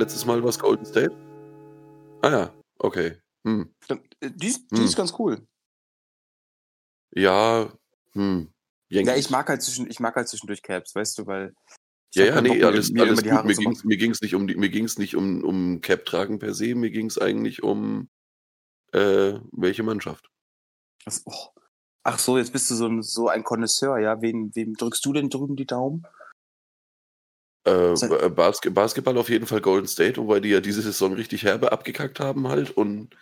Letztes Mal war es Golden State. Ah ja, okay. Hm. Äh, Die, die ist ganz cool. Ja, hm. Ja, ich mag halt zwischen, ich mag halt zwischendurch Caps, weißt du, weil. Ja, ja, nee, Bock, mir- alles, mir alles gut. Mir zu ging's, mir ging's nicht um die, mir ging's nicht um, um Cap tragen per se, mir ging's eigentlich um äh, welche Mannschaft. Das- oh. Ach so, jetzt bist du so ein, so ein Connoisseur, ja? Wem, wem drückst du denn drüben die Daumen? Äh, Se- Ba- Basket, Basketball auf jeden Fall Golden State, wobei die ja diese Saison richtig herbe abgekackt haben halt und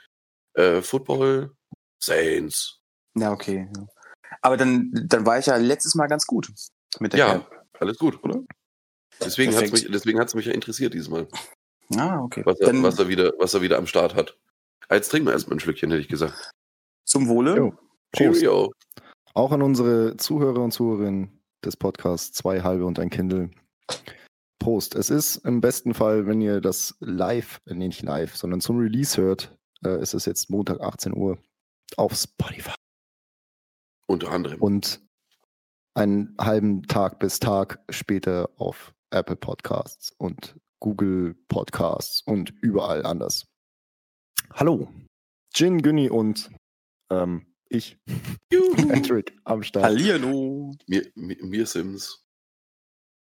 äh, Football Saints. Ja, okay. ja. Aber dann, dann war ich ja letztes Mal ganz gut mit der Ja, Cap. alles gut, oder? Deswegen hat's Perfekt. mich, deswegen hat's mich ja interessiert diesmal, Ah, okay. was er, Dann was er wieder, was er wieder am Start hat. Jetzt trinken wir erstmal ein Schlückchen, hätte ich gesagt. zum Wohle. Jo. Cheerio. Auch an unsere Zuhörer und Zuhörerinnen des Podcasts Zwei Halbe und ein Kindle. Prost. Es ist im besten Fall, wenn ihr das live, äh, nee, nicht live, sondern zum Release hört, äh, ist es jetzt Montag 18 Uhr auf Spotify. Unter anderem. Und einen halben Tag bis Tag später auf Apple Podcasts und Google Podcasts und überall anders. Hallo. Jin, Günni und ähm, ich. Patrick, am Start. Hallihallo. Mir, mir, mir Sims.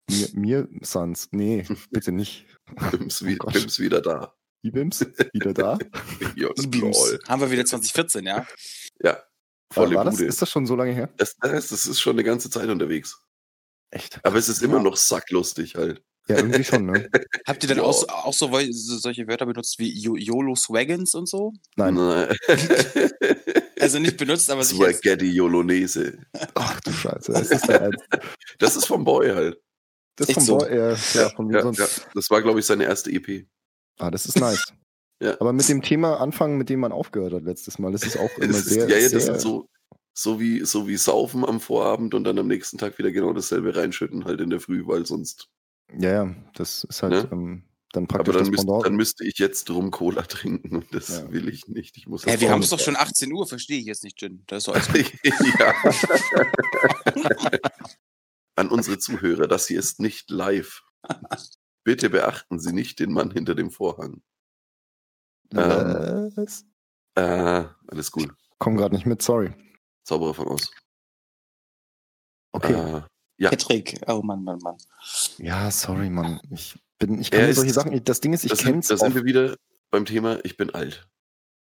Mir, mir Sans. Nee, bitte nicht. Bims, wie, Oh. Bims wieder da. Ibims, wieder da. Lol. Haben wir wieder 2014, ja? ja volle War das, Bude. ist das schon so lange her? Das, das, das ist schon eine ganze Zeit unterwegs. Echt? Aber es ist immer Ja. noch sacklustig halt. Ja, irgendwie schon, ne? Habt ihr denn auch, auch so, solche Wörter benutzt wie YOLO Swaggins und so? Nein. Nein. Also nicht benutzt, aber sich jetzt, Spaghetti Jolonese. Ach du Scheiße, das ist der Ernst. Das ist vom Boy halt. Das Echt vom so? Boy, ja, ja, von mir Ja, sonst. ja. Das war, glaube ich, seine erste EP. Ah, das ist nice. Ja. Aber mit dem Thema anfangen, mit dem man aufgehört hat letztes Mal, das ist auch immer Das ist, sehr, ja, ja, das sehr ist so, so, wie, so wie Saufen am Vorabend und dann am nächsten Tag wieder genau dasselbe reinschütten, halt in der Früh, weil sonst. ja, ja, das ist halt Ne? ähm, dann praktisch Aber dann, das müsst, dann müsste ich jetzt drum Cola trinken und das Ja. will ich nicht. Ich muss Hä, das wir haben es doch schon 18 Uhr, verstehe ich jetzt nicht, Jin. Das ist alles ja. An unsere Zuhörer, das hier ist nicht live. Bitte beachten Sie nicht den Mann hinter dem Vorhang. Ähm. Was? Äh, alles gut. Komm gerade nicht mit, sorry. Zauberer von aus. Okay. Äh, ja, Patrick, oh Mann, Mann, Mann. Ja, sorry, Mann. Ich bin, ich kann mir solche Sachen, das Ding ist, ich das kenn's sind, da sind wir wieder beim Thema, ich bin alt.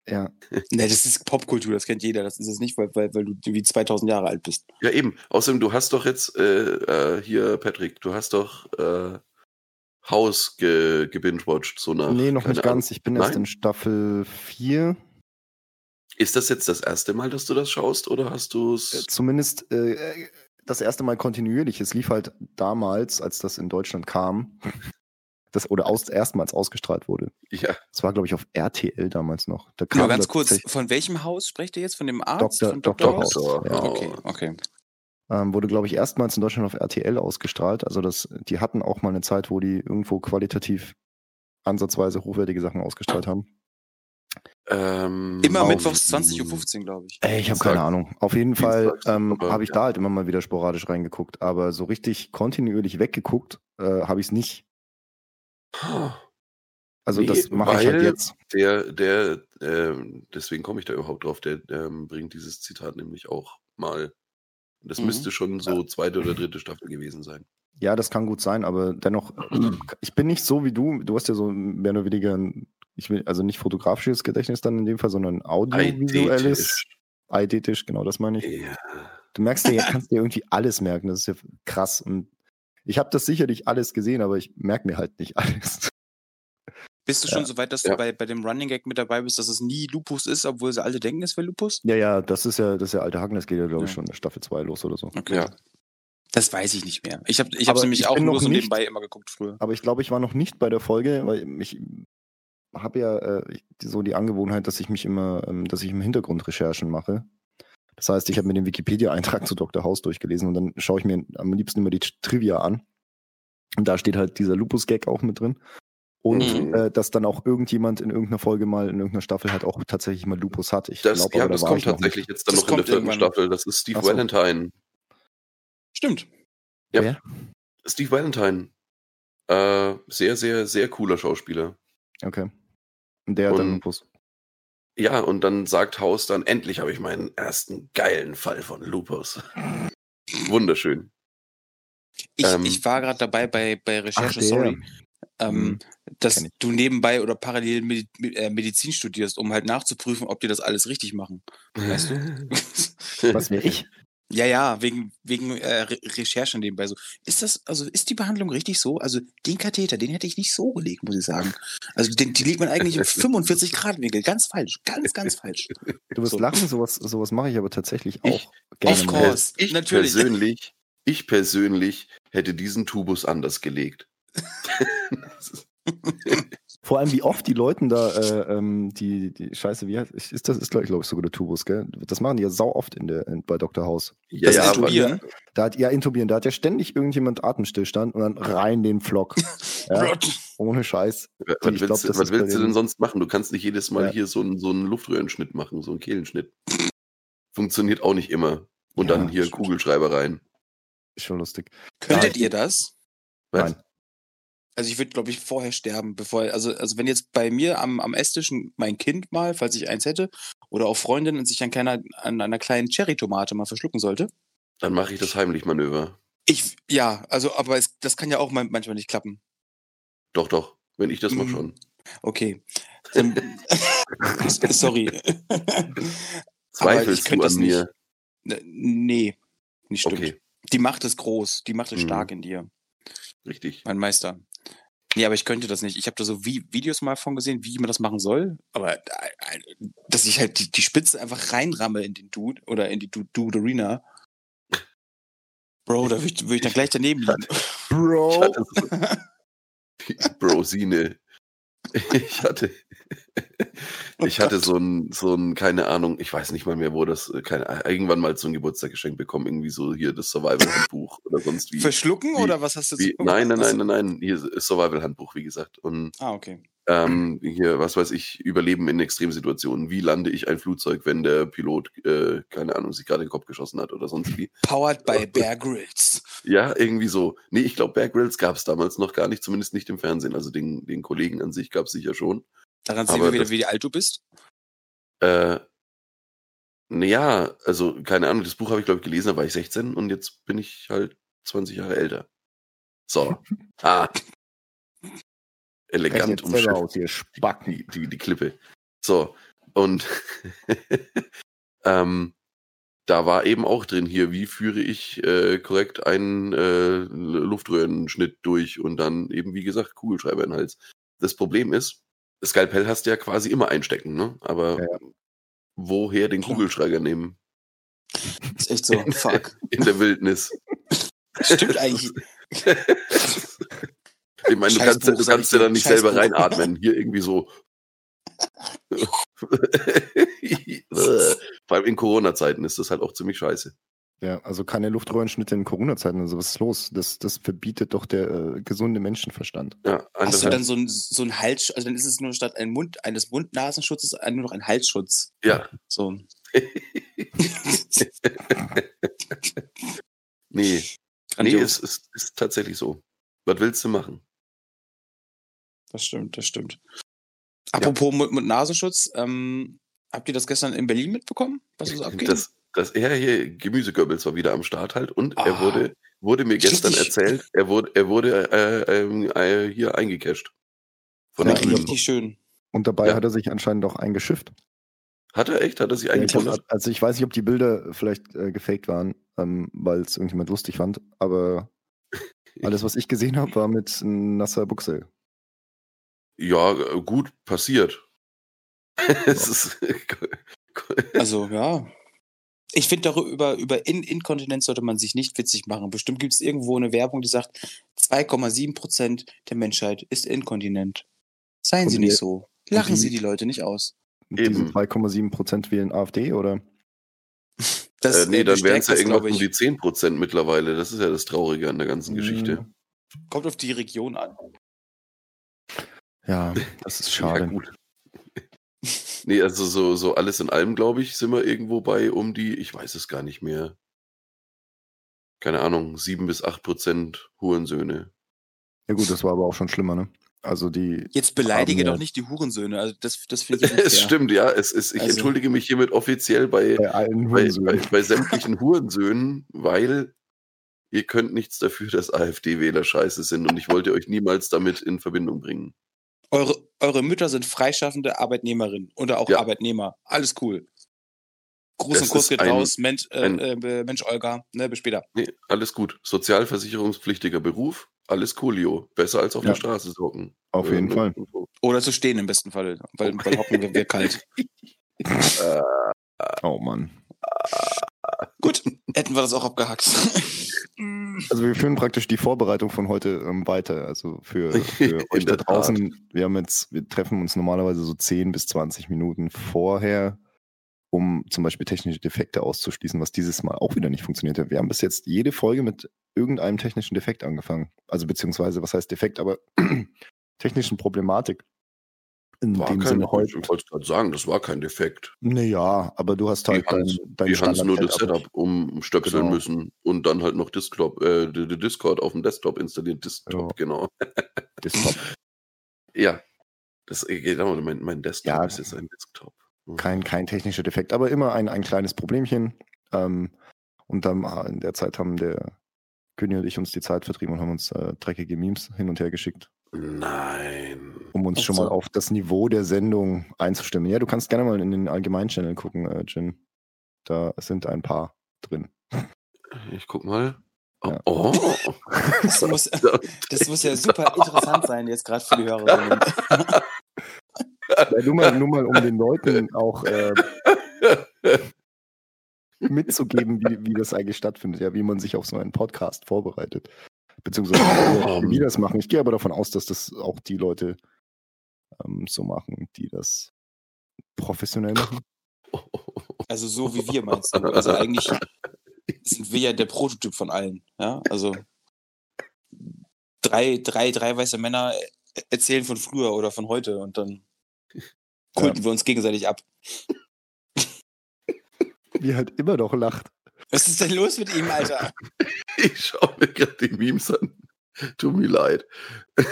Ja, Ne, das ist Popkultur, das kennt jeder. Das ist es nicht, weil, weil, weil du wie 2000 Jahre alt bist. Ja, eben. Außerdem, du hast doch jetzt äh, äh, hier, Patrick, du hast doch äh, Haus ge gebingewatcht, so nach. nee, noch nicht Ahnung. ganz. Ich bin erst Nein? in Staffel 4. Ist das jetzt das erste Mal, dass du das schaust oder hast du Äh, es? Zumindest äh, das erste Mal kontinuierlich. Es lief halt damals, als das in Deutschland kam. Das, oder aus, erstmals ausgestrahlt wurde. Ja, Das war, glaube ich, auf RTL damals noch. Da Nur kam ganz da kurz, von welchem Haus sprecht ihr jetzt? Von dem Arzt? Dr. Von Dr. Haus? House. Ja. Okay, okay. Ähm, wurde, glaube ich, erstmals in Deutschland auf RTL ausgestrahlt. Also das, die hatten auch mal eine Zeit, wo die irgendwo qualitativ ansatzweise hochwertige Sachen ausgestrahlt haben. ähm, Immer auf- mittwochs 20.15 Uhr, glaube ich. Ey, ich habe keine Ahnung. Auf jeden Fall ähm, habe ich ja. da halt immer mal wieder sporadisch reingeguckt, aber so richtig kontinuierlich weggeguckt äh, habe ich es nicht. Also Nee, das mache ich halt jetzt. Der, der, ähm, deswegen komme ich da überhaupt drauf, der ähm, bringt dieses Zitat nämlich auch mal. Das Mhm. müsste schon so zweite oder dritte Staffel gewesen sein. Ja, das kann gut sein, aber dennoch, ich bin nicht so wie du. Du hast ja so mehr oder weniger, ein, ich will, also nicht fotografisches Gedächtnis dann in dem Fall, sondern audiovisuelles. Eidetisch. Genau, das meine ich. Ja. Du merkst dir, kannst dir irgendwie alles merken. Das ist ja krass. Und ich habe das sicherlich alles gesehen, aber ich merke mir halt nicht alles. Bist du schon so weit, dass Ja. du bei, bei dem Running Gag mit dabei bist, dass es nie Lupus ist, obwohl sie alle denken, es wäre Lupus? Ja, ja, das ist ja, das ist ja alte Haken, das geht ja, glaube ich, Ja. schon in Staffel 2 los oder so. Okay. Ja. Das weiß ich nicht mehr. Ich habe ich hab's Aber nämlich ich auch nur noch so nicht- nebenbei immer geguckt früher. Aber ich glaube, ich war noch nicht bei der Folge, weil ich habe ja äh, so die Angewohnheit, dass ich mich immer, ähm, dass ich im Hintergrund Recherchen mache. Das heißt, ich habe mir den Wikipedia-Eintrag zu Dr. House durchgelesen und dann schaue ich mir am liebsten immer die Trivia an. Und da steht halt dieser Lupus-Gag auch mit drin. Und Mhm. äh, dass dann auch irgendjemand in irgendeiner Folge mal, in irgendeiner Staffel halt auch tatsächlich mal Lupus hat. Ich Das, glaub, ja, aber da das war kommt ich noch nicht. tatsächlich jetzt dann Das noch in der vierten irgendwann. Staffel. Das ist Steve so. Valentine. Stimmt. Ja. Wer? Steve Valentine. Äh, sehr, sehr, sehr cooler Schauspieler. Okay. Und der hat dann Lupus. Ja, und dann sagt Haus dann, endlich habe ich meinen ersten geilen Fall von Lupus. Wunderschön. Ich, Ähm, ich war gerade dabei bei, bei Recherche, Ach, der. sorry, ähm, Mhm. dass ich. du nebenbei oder parallel Medi äh, Medizin studierst, um halt nachzuprüfen, ob die das alles richtig machen. Weißt du? Was wäre ich? ja, ja, wegen, wegen äh, Re Recherche nebenbei so. Ist das, also ist die Behandlung richtig so? Also den Katheter, den hätte ich nicht so gelegt, muss ich sagen. Also den, die legt man eigentlich im 45 Grad Winkel. Ganz falsch. Ganz, ganz falsch. Du wirst So. lachen, sowas, sowas mache ich aber tatsächlich Ich- auch gerne. Of course. Ich natürlich. persönlich, ich persönlich hätte diesen Tubus anders gelegt. Vor allem, wie oft die Leuten da, äh, ähm, die, die Scheiße, wie heißt, ist das, ist glaube ich sogar der Tubus, gell? Das machen die ja sau oft in der, in, bei Dr. House. ja, Das ja, aber, Intubieren. Da hat, ja, intubieren, da hat ja ständig irgendjemand Atemstillstand und dann rein den Flock. Ja, ohne Scheiß. was Ich willst, glaub, du- das was willst du den- denn sonst machen? Du kannst nicht jedes Mal Ja. hier so einen, so einen Luftröhrenschnitt machen, so einen Kehlenschnitt. Funktioniert auch nicht immer. Und Ja, dann hier stimmt. Kugelschreiber rein. Ist schon lustig. Könntet Ja, ihr das? Was? Nein. Also ich würde, glaube ich, vorher sterben, bevor, also, also wenn jetzt bei mir am, am Esstisch mein Kind mal, falls ich eins hätte, oder auch Freundin und sich an, keiner, an einer kleinen Cherry-Tomate mal verschlucken sollte. Dann mache ich das Heimlich-Manöver. Ich, ja, also, aber es, das kann ja auch man- manchmal nicht klappen. Doch, doch. Wenn ich das mache Mhm. schon. Okay. Dann, sorry. Aber ich Zweifelst du an das mir? N- Nee, nicht stimmt. Okay, Die Macht ist groß, die Macht ist Mhm. stark in dir, richtig. mein Meister. Nee, aber ich könnte das nicht. Ich habe da so Vi Videos mal von gesehen, wie man das machen soll. Aber äh, äh, dass ich halt die, die Spitze einfach reinramme in den Dude oder in die Du- Dude Arena. Bro, da würde ich, würd ich dann gleich daneben liegen. Bro! hatte so, Brosine. Ich hatte, ich hatte so ein, so ein, keine Ahnung, ich weiß nicht mal mehr, wo das, äh, keine, irgendwann mal so ein Geburtstagsgeschenk bekommen, irgendwie so hier das Survival-Handbuch oder sonst wie. Verschlucken wie- oder was hast du wie nein, nein, nein, nein, nein, hier ist Survival-Handbuch, wie gesagt. Und Ah, okay. Ähm, hier, was weiß ich, Überleben in Extremsituationen. Wie lande ich ein Flugzeug, wenn der Pilot, äh, keine Ahnung, sich gerade den Kopf geschossen hat oder sonst wie? Powered by Bear Grylls. Ja, irgendwie so. Nee, ich glaube, Bear Grylls gab es damals noch gar nicht, zumindest nicht im Fernsehen. Also den, den Kollegen an sich gab es sicher schon. Daran sehen wir wieder, das- wie alt du bist. Äh, naja, also keine Ahnung, das Buch habe ich, glaube ich, gelesen, da war ich 16 und jetzt bin ich halt 20 Jahre älter. So. ah. Elegant umschifft. ihr Spacken. die, die, die Klippe. So, und ähm, da war eben auch drin hier, wie führe ich äh, korrekt einen äh, Luftröhrenschnitt durch und dann eben, wie gesagt, Kugelschreiber in den Hals. Das Problem ist, das Skalpell hast du ja quasi immer einstecken, ne? Aber Ja. woher den. Kugelschreiber nehmen? Ist echt so. Fuck. In der Wildnis. Stimmt eigentlich. Ich meine, du Scheiß kannst, Buch, du kannst ja dir. dann nicht Scheiß selber Buch. reinatmen. Hier irgendwie so. Vor allem in Corona-Zeiten ist das halt auch ziemlich scheiße. Ja, also keine Luftröhrenschnitte in Corona-Zeiten. Also was ist los? Das, das verbietet doch der äh, gesunde Menschenverstand. Ja, Hast du dann so ein, so ein Hals, also dann ist es nur statt ein Mund, eines Mund-Nasenschutzes ein- nur noch ein Halsschutz. ja. So. nee, nee Grandios. es ist, ist tatsächlich so. Was willst du machen? Das stimmt, das stimmt. Apropos Mund- Mund-Nasenschutz, ähm, habt ihr das gestern in Berlin mitbekommen, was so abgeht? Das, das, ja, hier, Gemüsegoebbels war wieder am Start halt und er Ah. wurde, wurde mir gestern Richtig. erzählt, er wurde, er wurde äh, ähm, äh, hier eingecasht. Von Ja, den und- Grünen. richtig schön. Und dabei Ja. hat er sich anscheinend auch eingeschifft. Hat er echt? Hat er sich Ja, eingebunden? also ich weiß nicht, ob die Bilder vielleicht äh, gefaked waren, ähm, weil es irgendjemand lustig fand, aber alles, was ich gesehen habe, war mit nasser Buchse. Ja, äh, gut, passiert. es ist, Also, ja. Ich finde, darüber über In Inkontinenz sollte man sich nicht witzig machen. Bestimmt gibt es irgendwo eine Werbung, die sagt, 2,7 Prozent der Menschheit ist inkontinent. Seien Und Sie nicht so. Lachen die- Sie die Leute nicht aus. Und Diese Eben. 2,7 Prozent wählen AfD oder? Das äh, nee, dann wären es bestärkt ja glaub um die 10% mittlerweile. Das ist ja das Traurige an der ganzen Geschichte. Mhm. Kommt auf die Region an. Ja, das ist Ja, schade. gut. Nee, also so, so alles in allem, glaube ich, sind wir irgendwo bei um die, ich weiß es gar nicht mehr. Keine Ahnung, 7 bis 8 Prozent Hurensöhne. Ja gut, das war aber auch schon schlimmer, ne? Also die, Jetzt beleidige Haben doch nicht die Hurensöhne. Also das, das finde ich nicht Es fair. stimmt, ja. Es ist, ich Also- entschuldige mich hiermit offiziell bei, bei allen bei, bei, bei sämtlichen Hurensöhnen, weil ihr könnt nichts dafür, dass AfD-Wähler scheiße sind und ich wollte euch niemals damit in Verbindung bringen. Eure, eure Mütter sind freischaffende Arbeitnehmerinnen oder auch Ja. Arbeitnehmer. Alles cool. Gruß Das und Kuss ist geht ein- raus. Mensch, äh, ein- äh, Mensch Olga. Ne, bis später. Nee, alles gut. Sozialversicherungspflichtiger Beruf, alles coolio. Besser als auf Ja. der Straße zu hocken. Auf jeden ne? Fall. Oder zu stehen im besten Fall. Weil, weil hocken wir, wir kalt. Äh, Oh Mann. Gut, hätten wir das auch abgehackt. Also wir führen praktisch die Vorbereitung von heute ähm, weiter. Also für, für euch da Tat. draußen, wir haben jetzt, wir treffen uns normalerweise so 10 bis 20 Minuten vorher, um zum Beispiel technische Defekte auszuschließen, was dieses Mal auch wieder nicht funktioniert hat. Wir haben bis jetzt jede Folge mit irgendeinem technischen Defekt angefangen. Also beziehungsweise, was heißt Defekt, aber technischen Problematik. In war dem kein, Sinne ich heute. wollte gerade sagen, das war kein Defekt. Naja, aber du hast Die halt dein, haben's- dein Die haben nur das Setup umstöpseln Genau. müssen und dann halt noch Discord, äh, die- die Discord auf dem Desktop installiert. Desktop, Ja. genau. Desktop. Ja. Das genau, mein, mein Desktop Ja. ist jetzt ein Desktop. kein, kein technischer Defekt, aber immer ein, ein kleines Problemchen. Ähm, und dann ah, in der Zeit haben der König und ich uns die Zeit vertrieben und haben uns äh, dreckige Memes hin und her geschickt, Nein. um uns Ach schon so. mal auf das Niveau der Sendung einzustimmen. Ja, du kannst gerne mal in den Allgemeinchannel gucken, äh, Jin. Da sind ein paar drin. Ich guck mal. Oh, Ja. oh. Das muss, das muss ja super interessant sein, jetzt gerade für die Hörerinnen. Ja, nur, mal, nur mal, um den Leuten auch äh, mitzugeben, wie, wie das eigentlich stattfindet, ja, wie man sich auf so einen Podcast vorbereitet. Beziehungsweise wie wir das machen. Ich gehe aber davon aus, dass das auch die Leute ähm, so machen, die das professionell machen. Also so wie wir meinst du. Also eigentlich sind wir ja der Prototyp von allen. Ja, also drei, drei, drei weiße Männer erzählen von früher oder von heute und dann kulten wir uns gegenseitig ab. Wie halt immer noch lacht. Was ist denn los mit ihm, Alter? Ich schaue mir gerade die Memes an. Tut mir leid.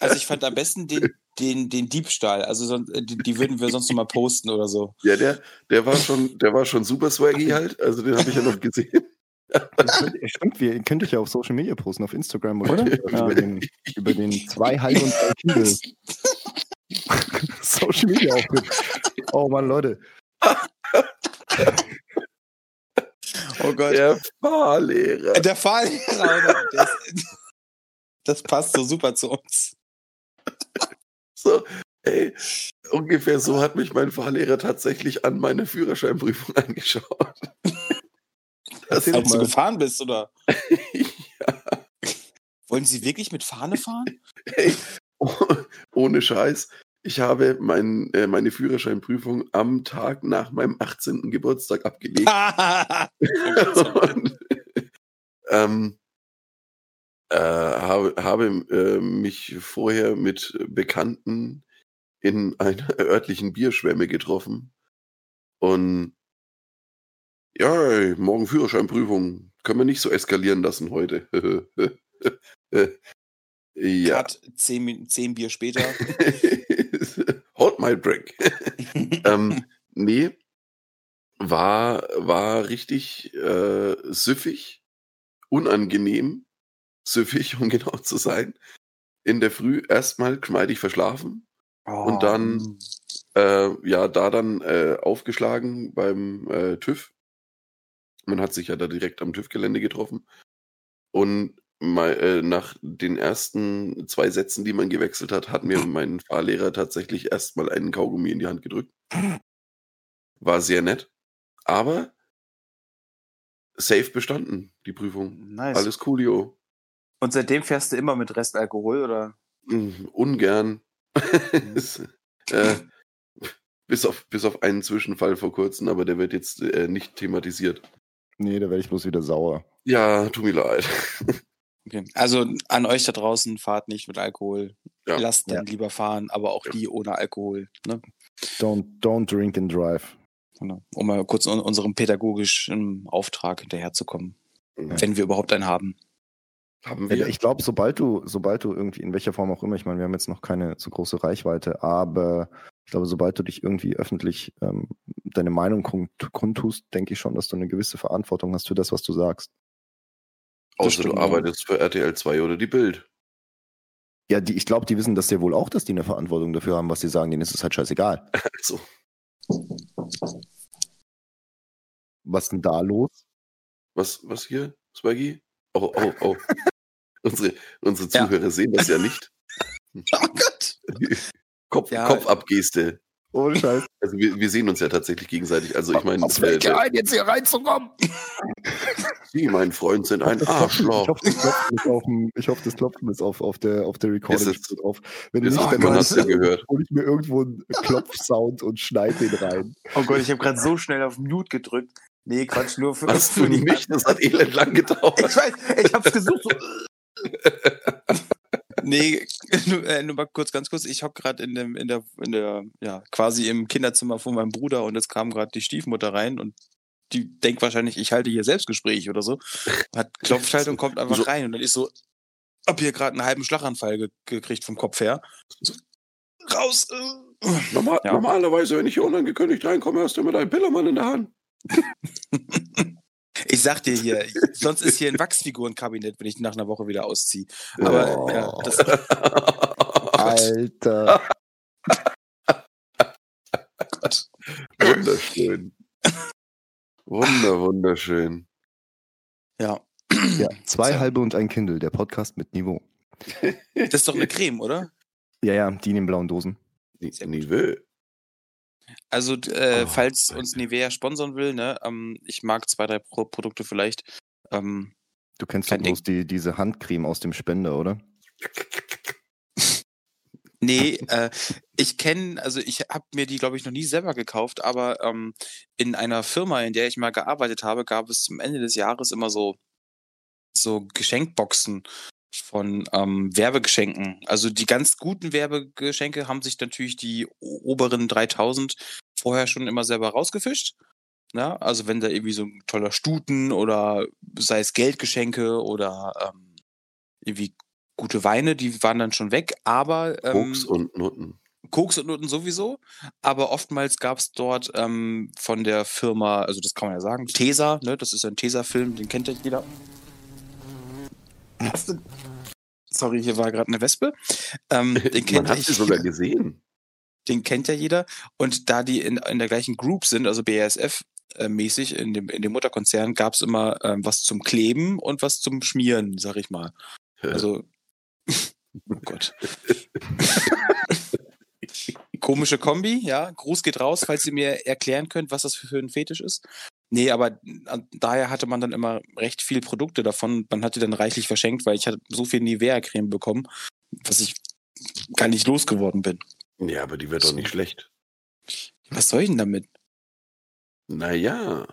Also ich fand am besten den, den, den Diebstahl. Also sonst, äh, die, die würden wir sonst noch mal posten oder so. Ja, der, der war schon, der war schon super swaggy halt. Also den habe ich ja noch gesehen. Stimmt, wir, ihr könnt euch ja auf Social Media posten, auf Instagram oder, Oder? über, den, über den zwei halb und drei Kindle Social Media Auftritt. Oh Mann, Leute. Oh Gott. Der Fahrlehrer. Der Fahrlehrer, oder? Der ist, das passt so super zu uns. So, ey, ungefähr so hat mich mein Fahrlehrer tatsächlich an meine Führerscheinprüfung angeschaut. Das Als du gefahren bist, oder? ja, Wollen Sie wirklich mit Fahne fahren? ey, oh, ohne Scheiß. Ich habe mein, äh, meine Führerscheinprüfung am Tag nach meinem 18. Geburtstag abgelegt. Und, ähm, äh, habe, habe äh, mich vorher mit Bekannten in einer örtlichen Bierschwemme getroffen. Und ja, morgen Führerscheinprüfung. Können wir nicht so eskalieren lassen heute. ja. Cut, zehn, zehn Bier später. Hold my drink. ähm, nee, war, war richtig äh, süffig, unangenehm, süffig, um genau zu sein. In der Früh erstmal geschmeidig verschlafen, Und dann- äh, ja, da dann äh, aufgeschlagen beim äh, TÜV. Man hat sich ja da direkt am TÜV-Gelände getroffen. Und mal, äh, nach den ersten zwei Sätzen, die man gewechselt hat, hat mir mein Fahrlehrer tatsächlich erstmal einen Kaugummi in die Hand gedrückt. War sehr nett. Aber safe bestanden, die Prüfung. nice. Alles coolio. Und seitdem fährst du immer mit Restalkohol, oder? Mm, Ungern. Es, äh, Bis auf, bis auf einen Zwischenfall vor kurzem, aber der wird jetzt äh, nicht thematisiert. Nee, da werde ich bloß wieder sauer. Ja, tut mir leid. Okay. Also an euch da draußen, fahrt nicht mit Alkohol. Ja. Lasst dann Ja. lieber fahren, aber auch Ja. die ohne Alkohol. Ne? Don't, don't drink and drive. Genau. Um mal kurz un unserem pädagogischen Auftrag hinterherzukommen, Ja. wenn wir überhaupt einen haben. Haben wir. Ich glaube, sobald du, sobald du irgendwie, in welcher Form auch immer, ich meine, wir haben jetzt noch keine so große Reichweite, aber ich glaube, sobald du dich irgendwie öffentlich ähm, deine Meinung kund, kundtust, denke ich schon, dass du eine gewisse Verantwortung hast für das, was du sagst. Außer du ja. arbeitest für RTL 2 oder die Bild. Ja, die, ich glaube, die wissen das sehr wohl auch, dass die eine Verantwortung dafür haben, was sie sagen. Denen ist es halt scheißegal. Also, Was denn da los? was, was hier, Swaggy? Oh, oh, oh. unsere, unsere Ja. Zuhörer sehen das ja nicht. Oh Gott! Kopf, Ja. Kopfabgeste. Ohne Scheiß. Also wir, wir sehen uns ja tatsächlich gegenseitig. Also ich meine, äh, welche der- ein, jetzt hier reinzukommen? Sie, mein Freund, sind ein Ich Arschloch. hoffe, das Klopfen ist auf, dem, ich hoffe, das Klopfen ist auf, auf der, auf der Recording Ist es- drauf. Wenn ist nicht, es- dann man hol hat's ja ich- gehört. hol ich mir irgendwo einen Klopfsound und schneide den rein. Oh Gott, ich habe gerade so schnell auf Mute gedrückt. Nee, Quatsch, nur für, Was für mich? Das hat elend lang gedauert. Ich weiß, ich hab's gesucht. So. nee, nur, äh, nur mal kurz, ganz kurz. Ich hock gerade in dem, in der, in der, ja, quasi im Kinderzimmer von meinem Bruder und jetzt kam gerade die Stiefmutter rein und die denkt wahrscheinlich, ich halte hier Selbstgespräch oder so. Hat klopft halt und kommt einfach So- rein und dann ist so, hab hier gerade einen halben Schlaganfall ge gekriegt vom Kopf her. So, raus! äh. Normal, Ja. Normalerweise, wenn ich hier unangekündigt reinkomme, hast du immer deinen Pillermann in der Hand. Ich sag dir hier, sonst ist hier ein Wachsfigurenkabinett, wenn ich nach einer Woche wieder ausziehe. Aber Oh. ja, das, Alter. Gott. Wunderschön. Wunder, wunderschön. Ja. Ja, zwei So. halbe und ein Kindle, der Podcast mit Niveau. Das ist doch eine Creme, oder? Ja, ja, die in den blauen Dosen. Gut. Niveau. Also, äh, Oh, falls uns Nivea sponsern will, ne, ähm, ich mag zwei, drei Pro Produkte vielleicht. Ähm, Du kennst doch bloß die, diese Handcreme aus dem Spender, oder? nee, äh, ich kenne, also ich habe mir die, glaube ich, noch nie selber gekauft, aber ähm, in einer Firma, in der ich mal gearbeitet habe, gab es zum Ende des Jahres immer so, so Geschenkboxen von ähm, Werbegeschenken. Also die ganz guten Werbegeschenke haben sich natürlich die oberen 3000 vorher schon immer selber rausgefischt. Ja, also wenn da irgendwie so ein toller Stuten oder sei es Geldgeschenke oder ähm, irgendwie gute Weine, die waren dann schon weg, aber ähm, Koks und Nutten. Koks und Nutten sowieso, aber oftmals gab es dort ähm, von der Firma, also das kann man ja sagen, Tesa, ne, das ist ein Tesa-Film, den kennt ja jeder. Hast du- Sorry, hier war gerade eine Wespe. Ähm, den Man kennt hat ja sie sogar gesehen. Den kennt ja jeder. Und da die in, in der gleichen Group sind, also BASF-mäßig, in dem, in dem Mutterkonzern, gab es immer ähm, was zum Kleben und was zum Schmieren, sag ich mal. Also, oh Gott. Komische Kombi, ja. Gruß geht raus, falls ihr mir erklären könnt, was das für ein Fetisch ist. Nee, aber äh, daher hatte man dann immer recht viel Produkte davon. Man hatte dann reichlich verschenkt, weil ich hatte so viel Nivea-Creme bekommen, was ich gar nicht losgeworden bin. Ja, aber die wird doch nicht schlecht. Was soll ich denn damit? Naja.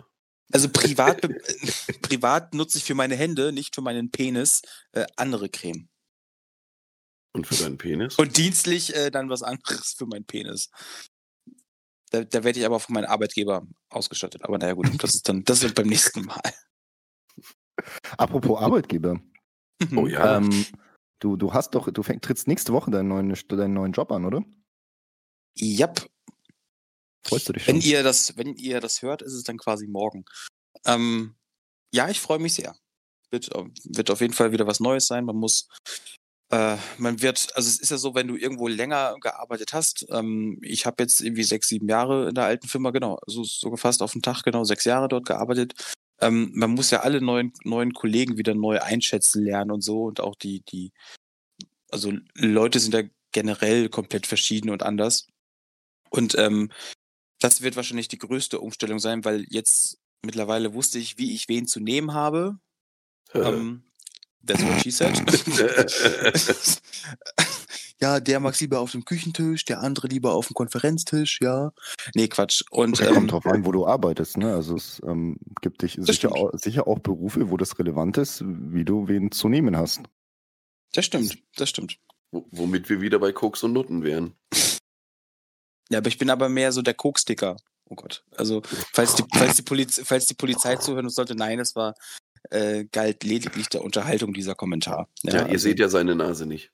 Also privat, privat nutze ich für meine Hände, nicht für meinen Penis, äh, andere Creme. Und für deinen Penis? Und dienstlich äh, dann was anderes für meinen Penis. Da, da werde ich aber von meinem Arbeitgeber ausgestattet. Aber naja gut, das ist dann, das wird beim nächsten Mal. Apropos Arbeitgeber. oh ja. Ähm, du, du hast doch, du fäng, trittst nächste Woche deinen neuen, deinen neuen Job an, oder? Yep. Freust du dich schon? Wenn ihr das, wenn ihr das hört, ist es dann quasi morgen. Ähm, ja, ich freue mich sehr. Wird, wird auf jeden Fall wieder was Neues sein. Man muss, äh, man wird, also es ist ja so, wenn du irgendwo länger gearbeitet hast. Ähm, ich habe jetzt irgendwie sechs, sieben Jahre in der alten Firma, genau, also so fast auf den Tag, genau sechs Jahre dort gearbeitet. Ähm, man muss ja alle neuen, neuen Kollegen wieder neu einschätzen lernen und so und auch die, die, also Leute sind ja generell komplett verschieden und anders. Und ähm, das wird wahrscheinlich die größte Umstellung sein, weil jetzt mittlerweile wusste ich, wie ich wen zu nehmen habe. Ähm, that's what she said. ja, der mag's lieber auf dem Küchentisch, der andere lieber auf dem Konferenztisch, ja. Nee, Quatsch. Und Okay, kommt ähm, drauf an, wo du arbeitest. Ne? Also es ähm, gibt dich sicher auch, sicher auch Berufe, wo das relevant ist, wie du wen zu nehmen hast. das stimmt, das stimmt. Wo- Womit wir wieder bei Koks und Nutten wären. Ja, aber ich bin aber mehr so der Koksticker. Oh Gott. Also, falls die, falls die, Poliz falls die Polizei zuhören sollte, nein, es war, äh, galt lediglich der Unterhaltung dieser Kommentar. Ja, ihr also, seht ja seine Nase nicht.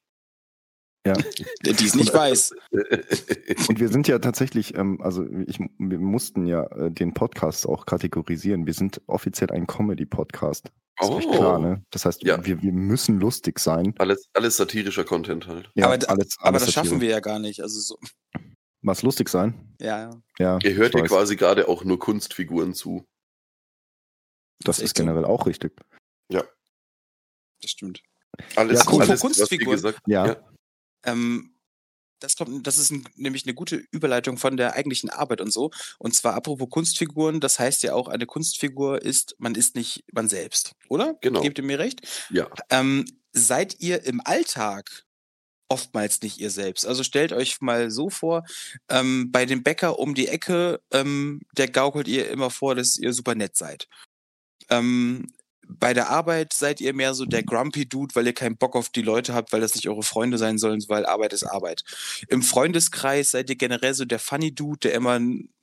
Ja. Die es nicht weiß. Und wir sind ja tatsächlich, ähm, also ich, wir mussten ja äh, den Podcast auch kategorisieren. Wir sind offiziell ein Comedy-Podcast. Ist Oh. klar, ne? Das heißt, Ja. wir, wir müssen lustig sein. Alles, alles satirischer Content halt. Ja, aber da- alles, aber alles das schaffen wir ja gar nicht. Also so, Was lustig sein? ja, Ja. Ihr hört ja quasi gerade auch nur Kunstfiguren zu. Das ist ist echt so. generell auch richtig. das stimmt. Alles, Ja, cool. alles Kunstfiguren. Ja. Ja. Ähm, das kommt, das ist ein, nämlich eine gute Überleitung von der eigentlichen Arbeit und so. Und zwar apropos Kunstfiguren, das heißt ja auch, eine Kunstfigur ist, man ist nicht man selbst, oder? Genau. Gebt ihr mir recht? Ja. Ähm, seid ihr im Alltag oftmals nicht ihr selbst? Also stellt euch mal so vor, ähm, bei dem Bäcker um die Ecke, ähm, der gaukelt ihr immer vor, dass ihr super nett seid. Ähm, bei der Arbeit seid ihr mehr so der grumpy Dude, weil ihr keinen Bock auf die Leute habt, weil das nicht eure Freunde sein sollen, weil Arbeit ist Arbeit. Im Freundeskreis seid ihr generell so der funny Dude, der immer n-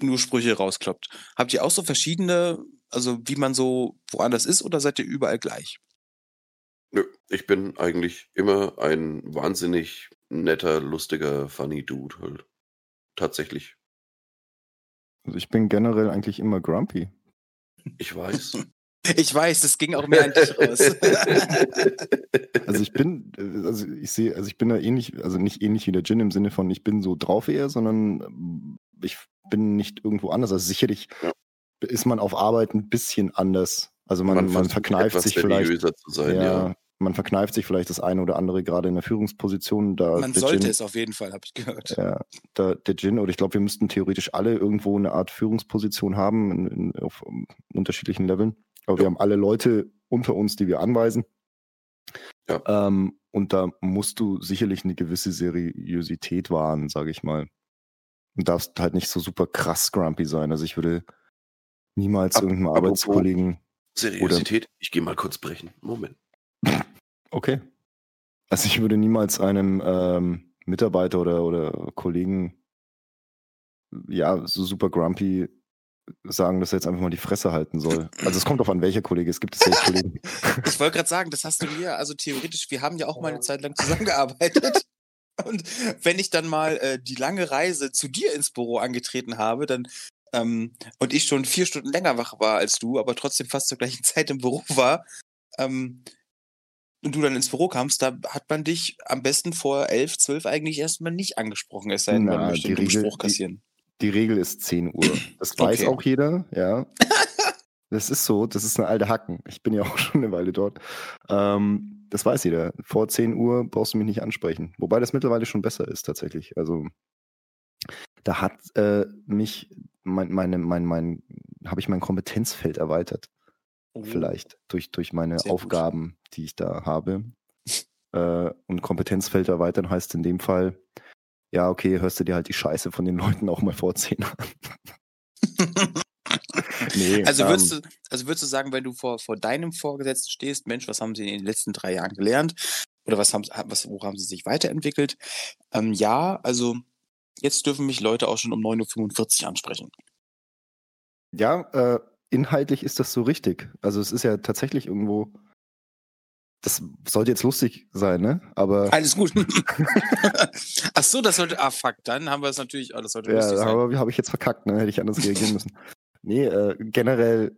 nur Sprüche rauskloppt. Habt ihr auch so verschiedene, also wie man so woanders ist oder seid ihr überall gleich? Nö, ich bin eigentlich immer ein wahnsinnig netter, lustiger, funny Dude halt. Tatsächlich. Also ich bin generell eigentlich immer grumpy. Ich weiß. Ich weiß, das ging auch mehr an dich raus. Also ich bin, also ich sehe, also ich bin da ähnlich, also nicht ähnlich wie der Gin im Sinne von, ich bin so drauf eher, sondern ähm, ich bin nicht irgendwo anders. Also sicherlich Ja. ist man auf Arbeit ein bisschen anders. Also man, man, versucht verkneift sich vielleicht, seriöser zu sein, ja, ja. Man verkneift sich vielleicht das eine oder andere gerade in der Führungsposition. Da Man sollte Gin, es auf jeden Fall, habe ich gehört. Ja, da, der Gin, oder ich glaube, wir müssten theoretisch alle irgendwo eine Art Führungsposition haben in, in, auf unterschiedlichen Leveln. Aber wir Ja. haben alle Leute unter uns, die wir anweisen. Ja. Ähm, und da musst du sicherlich eine gewisse Seriosität wahren, sage ich mal. Und darfst halt nicht so super krass grumpy sein. Also ich würde niemals irgendeinem Arbeitskollegen. Seriosität, ich gehe mal kurz brechen. Moment. Okay. Also ich würde niemals einem ähm, Mitarbeiter oder, oder Kollegen ja so super grumpy sagen, dass er jetzt einfach mal die Fresse halten soll. Also es kommt auf an, welcher Kollege. Es gibt safe Kollegen. Ich wollte gerade sagen, das hast du mir, also theoretisch, wir haben ja auch mal eine Zeit lang zusammengearbeitet. Und wenn ich dann mal äh, die lange Reise zu dir ins Büro angetreten habe, dann ähm, und ich schon vier Stunden länger wach war als du, aber trotzdem fast zur gleichen Zeit im Büro war, ähm, und du dann ins Büro kamst, da hat man dich am besten vor elf, zwölf eigentlich erstmal nicht angesprochen, es sei denn, man möchte die einen Regel- Spruch die- kassieren. Die Regel ist 10 Uhr. Das weiß Okay. auch jeder, ja. Das ist so, das ist eine alte Hacken. Ich bin ja auch schon eine Weile dort. Ähm, das weiß jeder. Vor 10 Uhr brauchst du mich nicht ansprechen. Wobei das mittlerweile schon besser ist, tatsächlich. Also da hat äh, mich mein, meine, mein, mein, habe ich mein Kompetenzfeld erweitert. Vielleicht durch, durch meine Oh. Sehr gut. Aufgaben, die ich da habe. äh, und Kompetenzfeld erweitern heißt in dem Fall, ja, okay, hörst du dir halt die Scheiße von den Leuten auch mal vor 10 an. nee, Also ähm, würdest, du, also würdest du sagen, wenn du vor, vor deinem Vorgesetzten stehst, Mensch, was haben sie in den letzten drei Jahren gelernt? Oder was haben, was, wo haben sie sich weiterentwickelt? Ähm, ja, also jetzt dürfen mich Leute auch schon um 9.45 Uhr ansprechen. Ja, äh, inhaltlich ist das so richtig. Also es ist ja tatsächlich irgendwo, das sollte jetzt lustig sein, ne? Aber Alles gut. Ach so, das sollte, ah fuck, dann haben wir es natürlich, oh, das sollte lustig ja, sein. aber habe ich jetzt verkackt, ne? Hätte ich anders reagieren müssen. Nee, äh, generell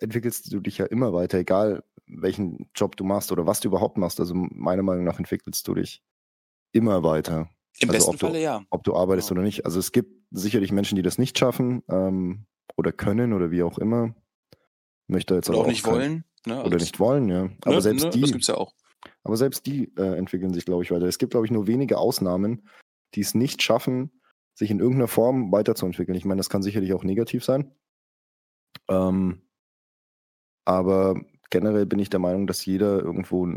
entwickelst du dich ja immer weiter, egal welchen Job du machst oder was du überhaupt machst. Also meiner Meinung nach entwickelst du dich immer weiter. Im also besten du- Falle ja. ob du arbeitest Ja. oder nicht. Also es gibt sicherlich Menschen, die das nicht schaffen ähm, oder können oder wie auch immer. Möchte jetzt Oder aber auch nicht wollen. Ne? Also Oder nicht wollen, ja. Aber ne, selbst ne, die, Das gibt's ja auch. aber selbst die äh, entwickeln sich, glaube ich, weiter. Es gibt, glaube ich, nur wenige Ausnahmen, die es nicht schaffen, sich in irgendeiner Form weiterzuentwickeln. Ich meine, das kann sicherlich auch negativ sein. Ähm, aber generell bin ich der Meinung, dass jeder irgendwo,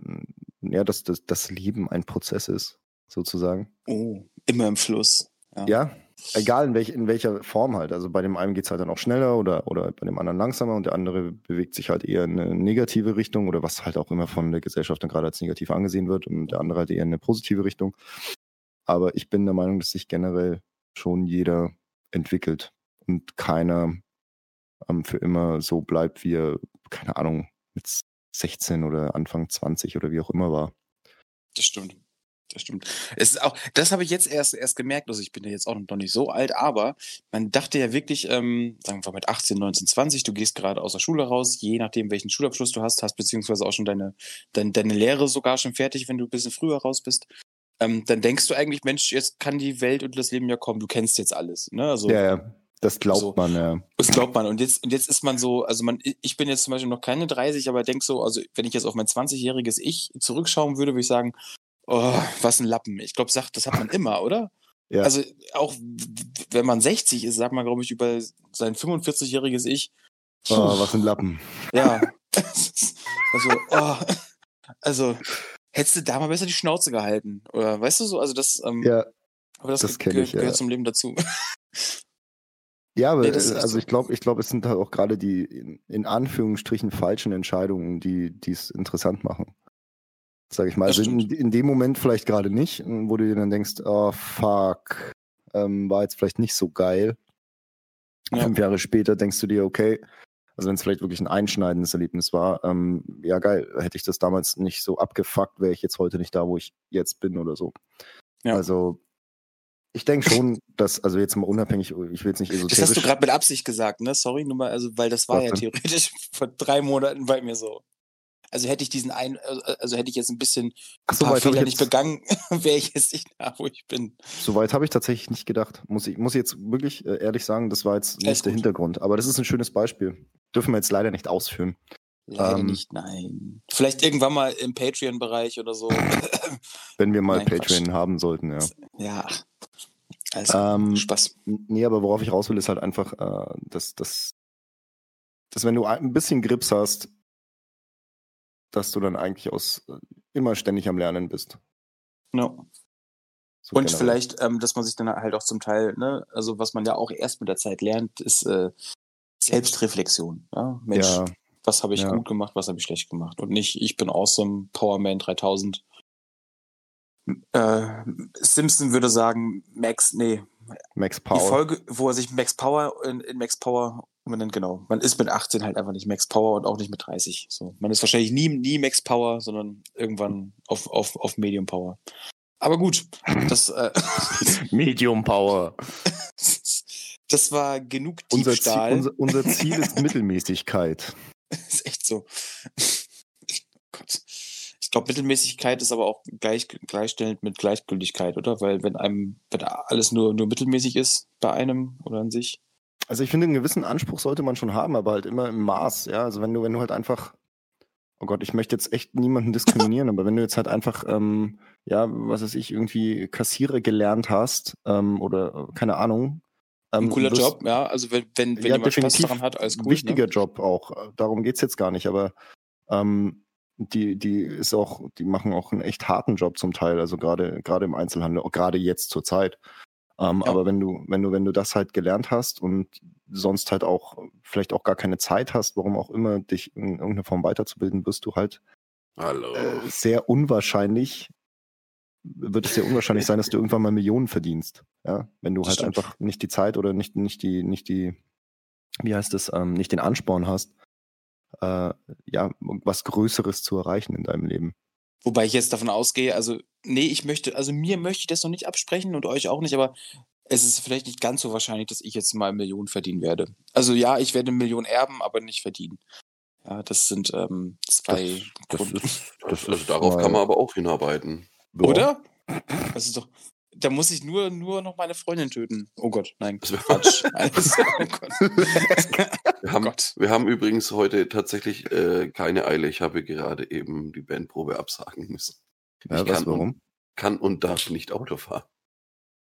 ja, dass das, das Leben ein Prozess ist. sozusagen. Oh, immer im Fluss. Ja. Ja, egal in, welch, in welcher Form halt. Also bei dem einen geht es halt dann auch schneller oder, oder bei dem anderen langsamer und der andere bewegt sich halt eher in eine negative Richtung oder was halt auch immer von der Gesellschaft dann gerade als negativ angesehen wird und der andere halt eher in eine positive Richtung. Aber ich bin der Meinung, dass sich generell schon jeder entwickelt und keiner ähm, für immer so bleibt, wie er, keine Ahnung, mit 16 oder Anfang 20 oder wie auch immer war. Das stimmt. Das stimmt. Es ist auch, das habe ich jetzt erst, erst gemerkt, also ich bin ja jetzt auch noch nicht so alt, aber man dachte ja wirklich, ähm, sagen wir mal mit 18, 19, 20, du gehst gerade aus der Schule raus, je nachdem, welchen Schulabschluss du hast, hast beziehungsweise auch schon deine, deine, deine Lehre sogar schon fertig, wenn du ein bisschen früher raus bist. Ähm, dann denkst du eigentlich, Mensch, jetzt kann die Welt und das Leben ja kommen, du kennst jetzt alles. Ne? Also, Ja, ja, das glaubt So. man, ja. Das glaubt man. Und jetzt, und jetzt ist man so, also man, ich bin jetzt zum Beispiel noch keine 30, aber denk so, also wenn ich jetzt auf mein 20-jähriges Ich zurückschauen würde, würde ich sagen, oh, was ein Lappen. Ich glaube, das hat man immer, oder? Ja. Also auch wenn man 60 ist, sagt man, glaube ich, über sein 45-jähriges Ich. Oh, was ein Lappen. Ja. also, oh, also hättest du da mal besser die Schnauze gehalten. Oder weißt du so, also das, ähm, Ja, aber das, das gehört, ich, ja. gehört zum Leben dazu. Ja, aber Ja, ist äh, also so. ich glaube, ich glaube, es sind halt auch gerade die in, Anführungsstrichen falschen Entscheidungen, die die es interessant machen. Sag ich mal. Das Also in, in dem Moment vielleicht gerade nicht, wo du dir dann denkst, oh fuck, ähm, war jetzt vielleicht nicht so geil. Ja. Fünf Jahre später denkst du dir, okay, also wenn es vielleicht wirklich ein einschneidendes Erlebnis war, ähm, ja geil, hätte ich das damals nicht so abgefuckt, wäre ich jetzt heute nicht da, wo ich jetzt bin oder so. Ja. Also ich denke schon, dass, also jetzt mal unabhängig, ich will jetzt nicht Das esoterisch. hast du gerade mit Absicht gesagt, ne? Sorry, nur mal, also, weil das war Was ja denn? theoretisch vor drei Monaten bei mir so. Also hätte ich diesen ein, also hätte ich jetzt ein bisschen ein so paar Fehler nicht begangen, wäre ich jetzt nicht da, wo ich bin. Soweit habe ich tatsächlich nicht gedacht. Muss ich muss ich jetzt wirklich äh, ehrlich sagen, das war jetzt nicht der. Hintergrund. Aber das ist ein schönes Beispiel. Dürfen wir jetzt leider nicht ausführen. Leider Ähm. nicht, nein. Vielleicht irgendwann mal im Patreon-Bereich oder so. Wenn wir mal Nein, Quatsch. Patreon haben sollten, ja. ja. Also, Ähm, Spaß. Nee, aber worauf ich raus will, ist halt einfach, äh, dass, dass, dass wenn du ein bisschen Grips hast, dass du dann eigentlich aus äh, immer ständig am Lernen bist. Ja. So Und generell. vielleicht, ähm, dass man sich dann halt auch zum Teil, ne, also was man ja auch erst mit der Zeit lernt, ist äh, Selbstreflexion. Ja? Mensch, Ja, was habe ich ja. gut gemacht, was habe ich schlecht gemacht. Und nicht, ich bin awesome, Powerman 3000. Äh, Simpson würde sagen, Max, nee, Max die Power. Folge, wo er sich Max Power in, in Max Power umbenennt, genau. Man ist mit 18 halt einfach nicht Max Power und auch nicht mit 30. So. Man ist wahrscheinlich nie, nie Max Power, sondern irgendwann auf, auf, auf Medium Power. Aber gut, das, äh, Medium Power. das war genug Unser Ziel, Diebstahl. unser, unser Ziel ist Mittelmäßigkeit. ist echt so. Gott. Ich glaube, Mittelmäßigkeit ist aber auch gleich, gleichstellend mit Gleichgültigkeit, oder? Weil wenn einem, wenn alles nur, nur mittelmäßig ist bei einem oder an sich. Also ich finde, einen gewissen Anspruch sollte man schon haben, aber halt immer im Maß, ja. Also wenn du, wenn du halt einfach, oh Gott, ich möchte jetzt echt niemanden diskriminieren, aber wenn du jetzt halt einfach, ähm, ja, was weiß ich, irgendwie Kassierer gelernt hast, ähm, oder äh, keine Ahnung. Ein ähm, cooler wirst- Job, ja. Also wenn, wenn, wenn ja, jemand Spaß daran hat, alles cool. wichtiger Ne? Job auch. Äh, Darum geht's jetzt gar nicht, aber ähm, die, die ist auch, die machen auch einen echt harten Job zum Teil, also gerade, gerade im Einzelhandel, auch gerade jetzt zur Zeit. Ähm, Ja. Aber wenn du, wenn du, wenn du das halt gelernt hast und sonst halt auch vielleicht auch gar keine Zeit hast, warum auch immer, dich in irgendeiner Form weiterzubilden, wirst du halt Hallo. äh, sehr unwahrscheinlich, wird es sehr unwahrscheinlich sein, dass du irgendwann mal Millionen verdienst. Ja, wenn du Das halt stimmt. einfach nicht die Zeit oder nicht, nicht die, nicht die, wie heißt es, ähm, nicht den Ansporn hast, äh, ja, was Größeres zu erreichen in deinem Leben. Wobei ich jetzt davon ausgehe, also, nee, ich möchte, also mir möchte ich das noch nicht absprechen und euch auch nicht, aber es ist vielleicht nicht ganz so wahrscheinlich, dass ich jetzt mal Millionen verdienen werde. Also ja, ich werde eine Million erben, aber nicht verdienen. Ja, das sind ähm, zwei Das Grund- ist, das ist, darauf kann man aber auch hinarbeiten. Oder? Das ist doch. Da muss ich nur, nur noch meine Freundin töten. Oh Gott, nein. Quatsch. Alles, oh Gott. Wir haben, Gott. wir haben übrigens heute tatsächlich äh, keine Eile. Ich habe gerade eben die Bandprobe absagen müssen. Ja, ich was, kann, warum? Und, kann und darf nicht Auto fahren.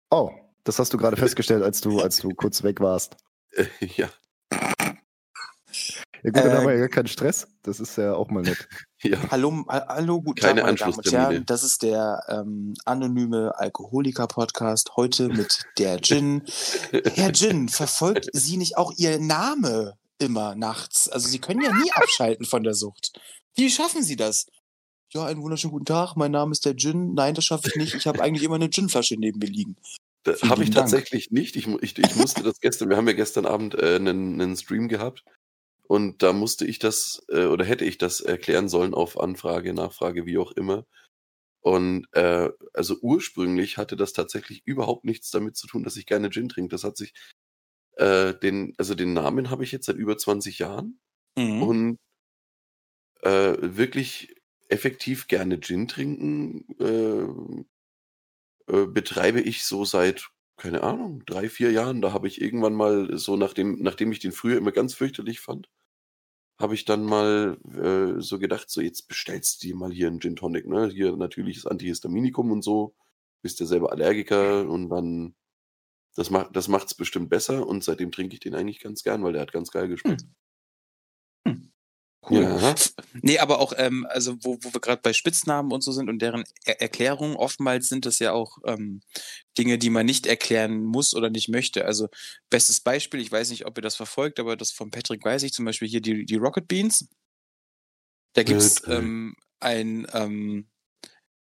Oh, das hast du gerade festgestellt, als du, als du kurz weg warst. Äh, ja, Ja gut, dann haben wir Ähm, ja gar keinen Stress. Das ist ja auch mal nett. Ja. Hallo, ha- hallo, guten Keine Tag, meine Damen und. Herren. Das ist der ähm, anonyme Alkoholiker-Podcast. Heute mit der Gin. Herr Gin, verfolgt Sie nicht auch Ihr Name immer nachts? Also Sie können ja nie abschalten von der Sucht. Wie schaffen Sie das? Ja, einen wunderschönen guten Tag. Mein Name ist der Gin. Nein, das schaffe ich nicht. Ich habe eigentlich immer eine Ginflasche neben mir liegen. Habe ich Dank. tatsächlich nicht. Ich, ich, ich musste das gestern, wir haben ja gestern Abend äh, einen, einen Stream gehabt und da musste ich das äh, oder hätte ich das erklären sollen auf Anfrage, Nachfrage, wie auch immer. Und äh, also ursprünglich hatte das tatsächlich überhaupt nichts damit zu tun, dass ich gerne Gin trinke. Das hat sich äh, den, also den Namen habe ich jetzt seit über 20 Jahren Mhm. und äh, wirklich effektiv gerne Gin trinken äh, äh, betreibe ich so seit, keine Ahnung, drei, vier Jahren. Da habe ich irgendwann mal so, nachdem, nachdem ich den früher immer ganz fürchterlich fand, habe ich dann mal äh, so gedacht, so jetzt bestellst du dir mal hier einen Gin Tonic, ne? Hier natürliches Antihistaminikum und so. Bist ja selber Allergiker und dann das macht das macht's bestimmt besser und seitdem trinke ich den eigentlich ganz gern, weil der hat ganz geil geschmeckt. Cool. Ja. Nee, aber auch, ähm, also wo, wo wir gerade bei Spitznamen und so sind und deren er Erklärungen, oftmals sind das ja auch ähm, Dinge, die man nicht erklären muss oder nicht möchte. Also bestes Beispiel, ich weiß nicht, ob ihr das verfolgt, aber das von Patrick weiß ich zum Beispiel hier die, die Rocket Beans. Da gibt's ähm, ein, ähm,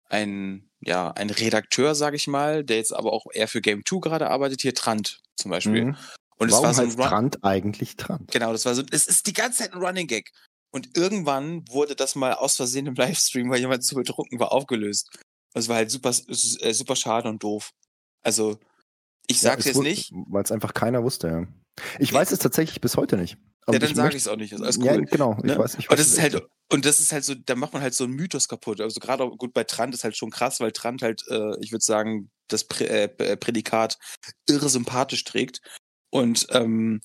ein, ja, ein Redakteur, sage ich mal, der jetzt aber auch eher für Game 2 gerade arbeitet, hier Trant zum Beispiel. Mhm. Und es Warum war so ein Run- Trant eigentlich Trant? Genau, das war so, es ist die ganze Zeit ein Running Gag. Und irgendwann wurde das mal aus Versehen im Livestream, weil jemand zu betrunken war, aufgelöst. Das war halt super, äh, super schade und doof. Also, ich sag's jetzt nicht. Weil es einfach keiner wusste, ja. Ich Nee. weiß es tatsächlich bis heute nicht. Aber Ja, dann sage ich es auch nicht. Ist alles cool. Ja, genau. Ich ne? weiß, ich und weiß das ist halt, und das ist halt so, da macht man halt so einen Mythos kaputt. Also gerade auch gut bei Trant ist halt schon krass, weil Trant halt, äh, ich würde sagen, das Prä äh, P- Prädikat irre sympathisch trägt. Und ähm,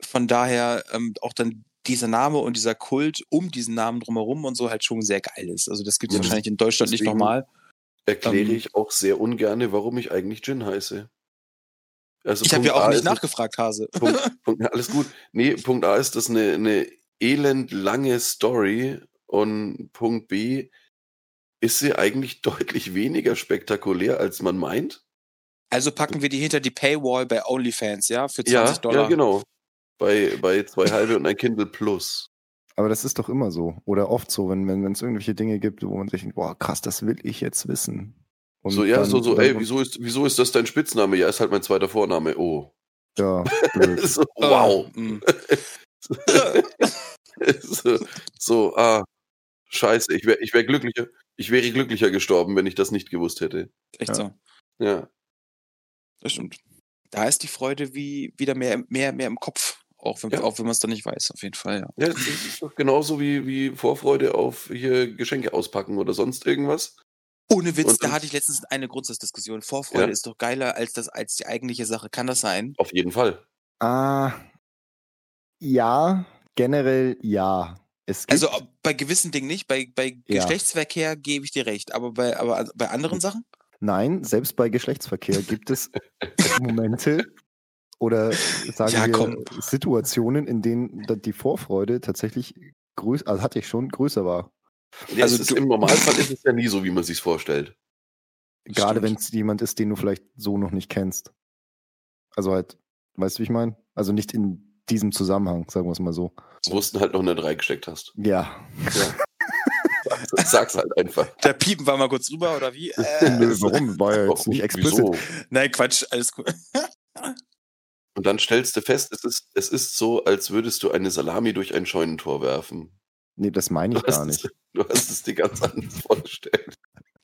von daher ähm, auch dann dieser Name und dieser Kult um diesen Namen drumherum und so halt schon sehr geil ist. Also das gibt's Ja, wahrscheinlich in Deutschland nicht nochmal. Erkläre Ähm. ich auch sehr ungerne, warum ich eigentlich Gin heiße. Also Ich habe ja auch A nicht es- nachgefragt, Hase. Punkt, Punkt, alles gut. Nee, Punkt A ist das eine, eine elend lange Story und Punkt B ist sie eigentlich deutlich weniger spektakulär, als man meint. Also packen wir die hinter die Paywall bei OnlyFans, ja, für 20 Ja, Dollar. ja, genau. Bei, bei zwei halbe und ein Kindle Plus. Aber das ist doch immer so. Oder oft so, wenn wenn wenn es irgendwelche Dinge gibt, wo man sich denkt, boah, krass, das will ich jetzt wissen. Und so, ja, dann- so, so, ey, wieso ist, wieso ist das dein Spitzname? Ja, ist halt mein zweiter Vorname. Oh. Ja, so, Äh, wow. mm. so, so, ah, scheiße, ich wäre ich wär glücklicher, ich wäre glücklicher gestorben, wenn ich das nicht gewusst hätte. Echt Ja. so. Ja. Das stimmt. Da ist die Freude wie wieder mehr, mehr, mehr im Kopf. Auch wenn, Ja. auch wenn man es dann nicht weiß, auf jeden Fall, ja. Ja, das ist doch genauso wie, wie Vorfreude auf hier Geschenke auspacken oder sonst irgendwas. Ohne Witz, Und da hatte ich letztens eine Grundsatzdiskussion. Vorfreude Ja. ist doch geiler als das, als die eigentliche Sache. Kann das sein? Auf jeden Fall. Ah, ja, generell ja. Es gibt, Also bei gewissen Dingen nicht, bei, bei Ja. Geschlechtsverkehr gebe ich dir recht, aber bei, aber bei anderen Sachen? nein, selbst bei Geschlechtsverkehr gibt es Momente oder sagen Ja, wir komm. Situationen, in denen die Vorfreude tatsächlich größer, also hatte ich schon, größer war. Ja, Also es ist, du- Im Normalfall ist es ja nie so, wie man sich vorstellt. Gerade wenn es jemand ist, den du vielleicht so noch nicht kennst. Also halt, weißt du, wie ich meine? Also nicht in diesem Zusammenhang, sagen wir es mal so. Wo du halt noch eine 3 gesteckt hast. Ja. Ja. Sag's halt einfach. Da piepen wir mal kurz rüber, oder wie? Äh, Nö, warum? War ja jetzt nicht explicit. wieso? nein, Quatsch, alles gut. Und dann stellst du fest, es ist, es ist so, als würdest du eine Salami durch ein Scheunentor werfen. Nee, das meine ich Du gar es- nicht. Du hast es dir ganz anders vorgestellt.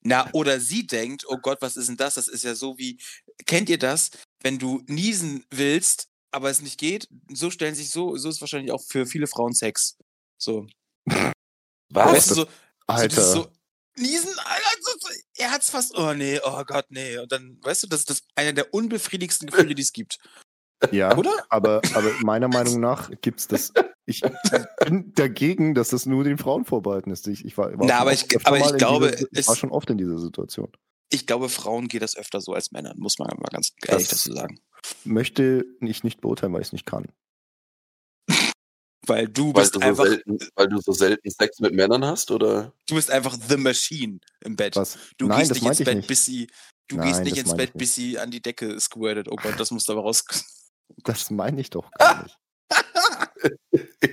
Na, oder sie denkt, oh Gott, was ist denn das? Das ist ja so wie, kennt ihr das, wenn du niesen willst, aber es nicht geht? So stellen sich so, so ist wahrscheinlich auch für viele Frauen Sex. So. Was? weißt du, so, so, Alter. dieses so, niesen, Alter, so, so, er hat's fast, oh nee, oh Gott, nee. Und dann, weißt du, das ist das einer der unbefriedigsten Gefühle, die es gibt. Ja, Oder? aber, aber meiner Meinung nach gibt's das. Ich bin dagegen, dass das nur den Frauen vorbehalten ist. Ich, ich war, war Na, schon aber oft- ich- aber ich glaube, dieser, es- war schon oft in dieser Situation. Ich glaube, Frauen geht das öfter so als Männern, muss man mal ganz ehrlich Das- dazu sagen. Möchte ich nicht beurteilen, weil ich es nicht kann. Weil du Weil bist du, so einfach, selten, weil du so selten Sex mit Männern hast, oder? du bist einfach the machine im Bett. Was? Du Nein, gehst das nicht ins meinte ich Bett, nicht. bis sie, du Nein, gehst nicht ins ich Bett, bis sie an die Decke squirtet. Oh Gott, das muss da raus. Das meine ich doch gar nicht.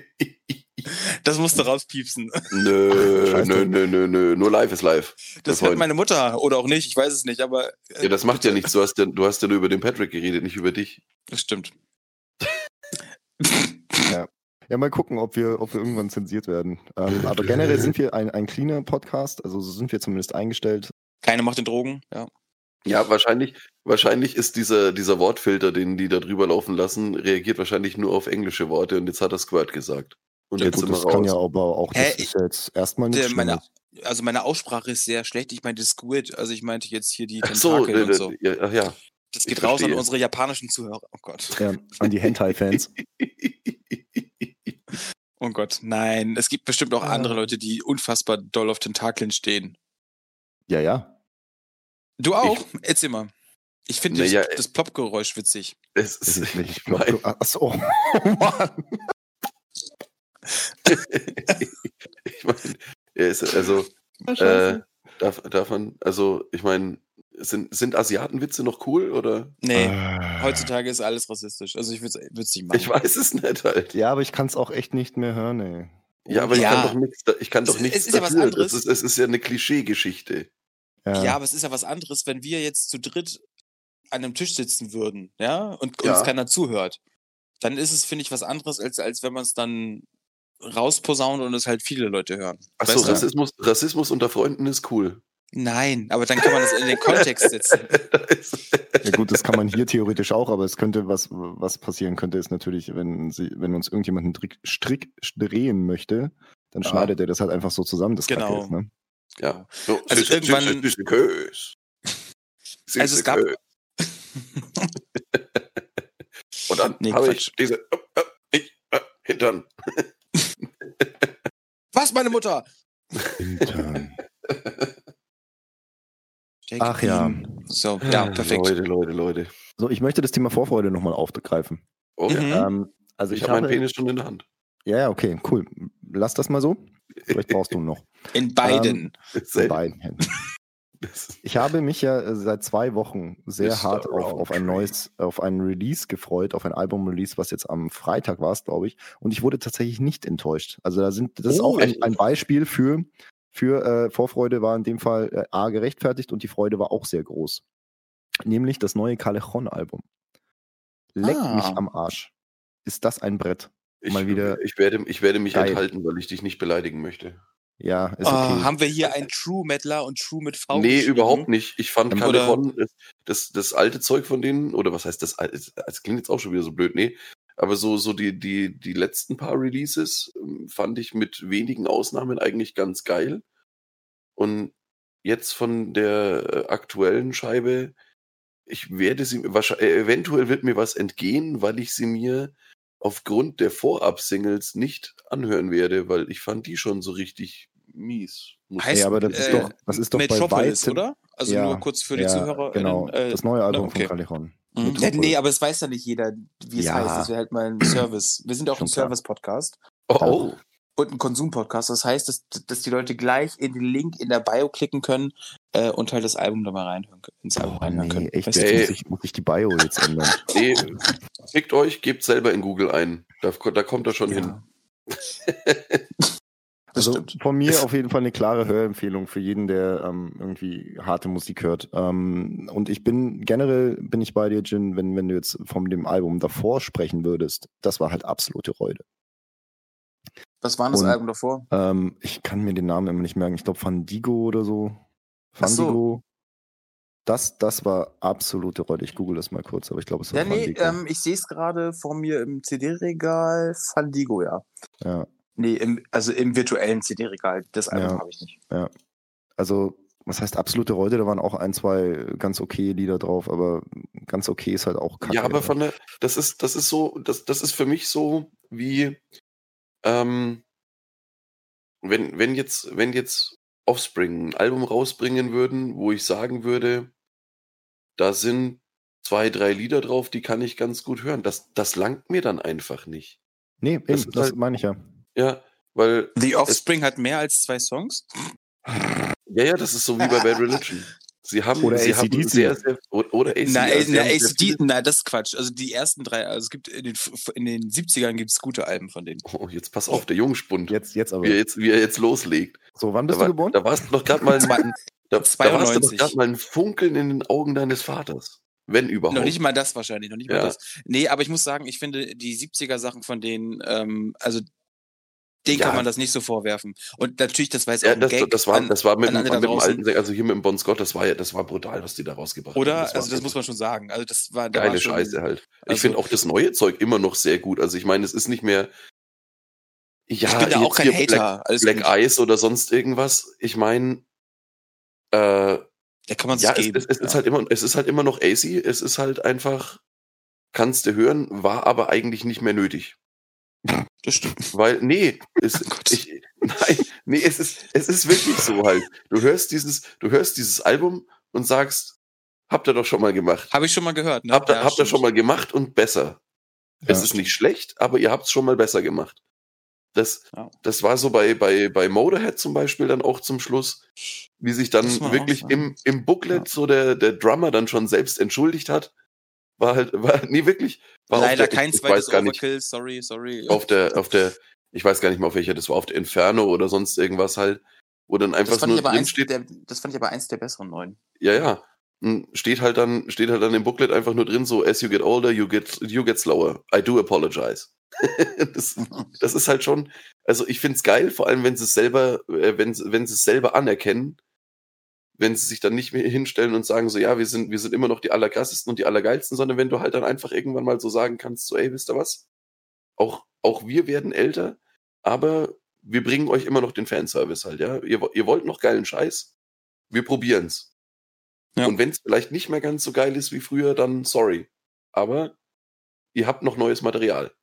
Das musst du rauspiepsen. Nö, nö, nö, nö, nö. Nur live ist live. Das hört meine Mutter oder auch nicht, ich weiß es nicht, aber äh, Ja, das macht ja nichts. Du hast ja, du hast ja nur über den Patrick geredet, nicht über dich. das stimmt. Ja, mal gucken, ob wir, ob wir irgendwann zensiert werden. Ähm, aber generell sind wir ein, ein cleaner Podcast, also so sind wir zumindest eingestellt. Keine macht den Drogen, ja. Ja, wahrscheinlich, wahrscheinlich ist dieser, dieser Wortfilter, den die da drüber laufen lassen, reagiert wahrscheinlich nur auf englische Worte und jetzt hat er Squirt gesagt. Und Ja, jetzt gut, sind wir das kann ja raus. aber auch, Hä, das ist ja jetzt erstmal nicht meine, also meine Aussprache ist sehr schlecht. Ich meinte Squid, also ich meinte jetzt hier die Ach so, Tentakel äh, und so. ja, ach ja. Das ich geht raus an unsere japanischen Zuhörer. Oh Gott. Ja, an die Hentai-Fans. Oh Gott. Nein, es gibt bestimmt auch Ah. andere Leute, die unfassbar doll auf Tentakeln stehen. Ja, ja. Du auch? Erzähl mal. Ich finde Naja, das, das Plop-Geräusch witzig. Es ist, ist nicht. ich mein, Achso, oh, Mann. ich mein, er ist, also, äh, darf, darf man, also, ich meine, sind, sind Asiatenwitze noch cool oder? Nee, Äh. heutzutage ist alles rassistisch. Also ich würde es nicht machen. Ich weiß es nicht halt. Ja, aber ich kann es auch echt nicht mehr hören, ey. Ja, aber ich Ja. kann doch nichts, ich kann Es- doch nichts es ist ja was dafür. anderes. Ist, es ist ja eine Klischeegeschichte. Ja, Ja, aber es ist ja was anderes, wenn wir jetzt zu dritt an einem Tisch sitzen würden, ja, und Ja. uns keiner zuhört. Dann ist es, finde ich, was anderes, als, als wenn man es dann rausposaunt und es halt viele Leute hören. Achso, Weißt du? Rassismus, Rassismus unter Freunden ist cool. Nein, aber dann kann man das in den Kontext setzen. Ja gut, das kann man hier theoretisch auch, aber es könnte, was, was passieren könnte, ist natürlich, wenn sie, wenn uns irgendjemand einen Strick, drehen möchte, dann Ah. schneidet er das halt einfach so zusammen, das Kacke Genau. ist, ne? Ja. So, Also süße, irgendwann- Süße, süße Kös. Süße Also es gab-. Und dann Nee, habe ich diese äh, äh, ich, äh, Hintern. Was, meine Mutter? Intern. Take Ach ja. So, ja, perfekt. Leute, Leute, Leute. So, ich möchte das Thema Vorfreude nochmal aufgreifen. Oh, ja. Mhm. Ähm, also Ich, ich, habe meinen Penis schon in der Hand. ja, ja, okay, cool. Lass das mal so. Vielleicht brauchst du noch. In beiden. In Selten. beiden Händen. Ich habe mich ja äh, seit zwei Wochen sehr Mr. hart auf, auf ein neues, auf einen Release gefreut, auf ein Album-Release, was jetzt am Freitag war, glaube ich. Und ich wurde tatsächlich nicht enttäuscht. Also da sind, das ist Oh, auch ein, echt? ein Beispiel für, für äh, Vorfreude war in dem Fall äh, A gerechtfertigt und die Freude war auch sehr groß. Nämlich das neue Callejon-Album. Leck Ah. mich am Arsch. Ist das ein Brett? Ich, Mal wieder ich, werde, ich werde mich geil. enthalten, weil ich dich nicht beleidigen möchte. Ja, ist Oh, okay. haben wir hier einen True Metaler und True mit V? nee, geschrieben? überhaupt nicht. Ich fand Ähm, Califon, das, das, alte Zeug von denen, oder was heißt das? alte- Das klingt jetzt auch schon wieder so blöd, nee. Aber so, so die, die, die letzten paar Releases ähm, fand ich mit wenigen Ausnahmen eigentlich ganz geil. Und jetzt von der äh, aktuellen Scheibe, ich werde sie, wahrscheinlich, äh, eventuell wird mir was entgehen, weil ich sie mir aufgrund der Vorab-Singles nicht anhören werde, weil ich fand die schon so richtig mies. Heißt, Ja, aber das ist äh, doch, das ist doch bei weitem, oder? Also Ja, nur kurz für die ja, Zuhörer. Genau, Äh, das neue Album okay. von Callejon. Mhm. Nee, aber es weiß ja nicht jeder, wie es Ja. heißt. Das wäre halt mal ein Service. Wir sind auch Schon ein. Service-Podcast Oh, oh. Und ein Konsum-Podcast. Das heißt, dass, dass die Leute gleich in den Link in der Bio klicken können äh, und halt das Album da mal reinhören können. Ins Album Oh, reinhören nee, können. echt, Weißt? Ey. muss ich, muss ich die Bio jetzt ändern. Nee, fickt euch, gebt selber in Google ein. Da, da kommt er schon hin. Ja. Das Also stimmt. von mir auf jeden Fall eine klare Hörempfehlung für jeden, der ähm, irgendwie harte Musik hört. Ähm, und ich bin generell bin ich bei dir, Jin, wenn, wenn du jetzt von dem Album davor sprechen würdest, das war halt absolute Reude. Was war das Und- Album davor? Ähm, ich kann mir den Namen immer nicht merken. Ich glaube Fandigo oder so. Ach so. Fandigo. Das, das war absolute Reude. Ich google das mal kurz, aber ich glaube, es war Ja, nee, Fandigo. ähm, ich sehe es gerade vor mir im CD-Regal. Fandigo, ja. ja. Nee, im, also im virtuellen CD-Regal. Das Album Ja. habe ich nicht. Also, was heißt absolute Reude? Da waren auch ein, zwei ganz okay Lieder drauf, aber ganz okay ist halt auch kacke. Ja, aber von der, das ist, das ist so, das, das ist für mich so wie, ähm, wenn, wenn jetzt, wenn jetzt Offspring ein Album rausbringen würden, wo ich sagen würde, da sind zwei, drei Lieder drauf, die kann ich ganz gut hören. Das, das langt mir dann einfach nicht. Nee, eben, Das das, halt- meine ich ja. Ja, weil, The Offspring hat mehr als zwei Songs. ja, ja, das ist so wie bei Bad Religion. Sie haben, Oder sie haben sehr, sehr, oder, oder AC, Na, sie na, ACD, na, das ist Quatsch. Also die ersten drei, also es gibt in den, in den 70ern gibt es gute Alben von denen. Oh, jetzt pass auf, der Jungspund, Jetzt, jetzt aber. wie, er jetzt, wie er jetzt loslegt. So, wann Da, bist war, du geboren? da warst du doch gerade mal, ein- da, da warst du doch 92. gerade mal ein Funkeln in den Augen deines Vaters. Wenn überhaupt. Noch nicht mal das wahrscheinlich, noch nicht mal Ja. das. Nee, aber ich muss sagen, ich finde die 70er Sachen von denen, ähm, also denen Ja. kann man das nicht so vorwerfen. Und natürlich, das war jetzt auch ja, ein das, Gag das, war, an- das war mit, an mit dem alten, also hier mit dem Bon Scott, das war ja, das war brutal, was die da rausgebracht haben. Oder? also das muss man schon sagen. Also das war da geile war schon, Scheiße halt. ich also- finde auch das neue Zeug immer noch sehr gut. Also ich meine, es ist nicht mehr. Ja, Ich bin da auch kein Hater. Black, Black. Eyes oder sonst irgendwas. Ich meine, äh, Da kann man ja, es, es, es ja. ist halt immer, es ist halt immer noch AC. Es ist halt einfach, kannst du hören, war aber eigentlich nicht mehr nötig. Das stimmt. Weil, nee, es, Oh ich, nein, nee, es ist, es ist wirklich so halt. Du hörst dieses, du hörst dieses Album und sagst, habt ihr doch schon mal gemacht. Habe ich schon mal gehört. Ne? Habt ihr, Ja, habt ihr schon mal gemacht und besser. es Ja. ist nicht schlecht, aber ihr habt es schon mal besser gemacht. Das, Ja. das war so bei, bei, bei Motorhead zum Beispiel dann auch zum Schluss, wie sich dann wirklich im, im Booklet so der, der Drummer dann schon selbst entschuldigt hat. War halt, war, nee, wirklich. War Leider der, kein ich, ich zweites weiß gar nicht, Overkill, sorry, sorry. auf der, auf der, ich weiß gar nicht mal auf welcher, das war auf der Inferno oder sonst irgendwas halt, wo dann das einfach fand, nur ich aber drin eins steht, der, das fand ich aber eins der besseren neuen. ja, ja. Hm, Steht halt dann, steht halt dann im Booklet einfach nur drin, so, as you get older, you get, you get slower. I do apologize. das, das ist halt schon, also ich find's geil, vor allem wenn sie es selber, äh, wenn, wenn sie es selber anerkennen, wenn sie sich dann nicht mehr hinstellen und sagen so, ja, wir sind, wir sind immer noch die allerkrassesten und die allergeilsten, sondern wenn du halt dann einfach irgendwann mal so sagen kannst, so, ey, wisst ihr was? Auch, auch wir werden älter, aber wir bringen euch immer noch den Fanservice halt, ja. Ihr, ihr wollt noch geilen Scheiß, wir probieren's. Ja. Und wenn es vielleicht nicht mehr ganz so geil ist wie früher, dann sorry. Aber ihr habt noch neues Material.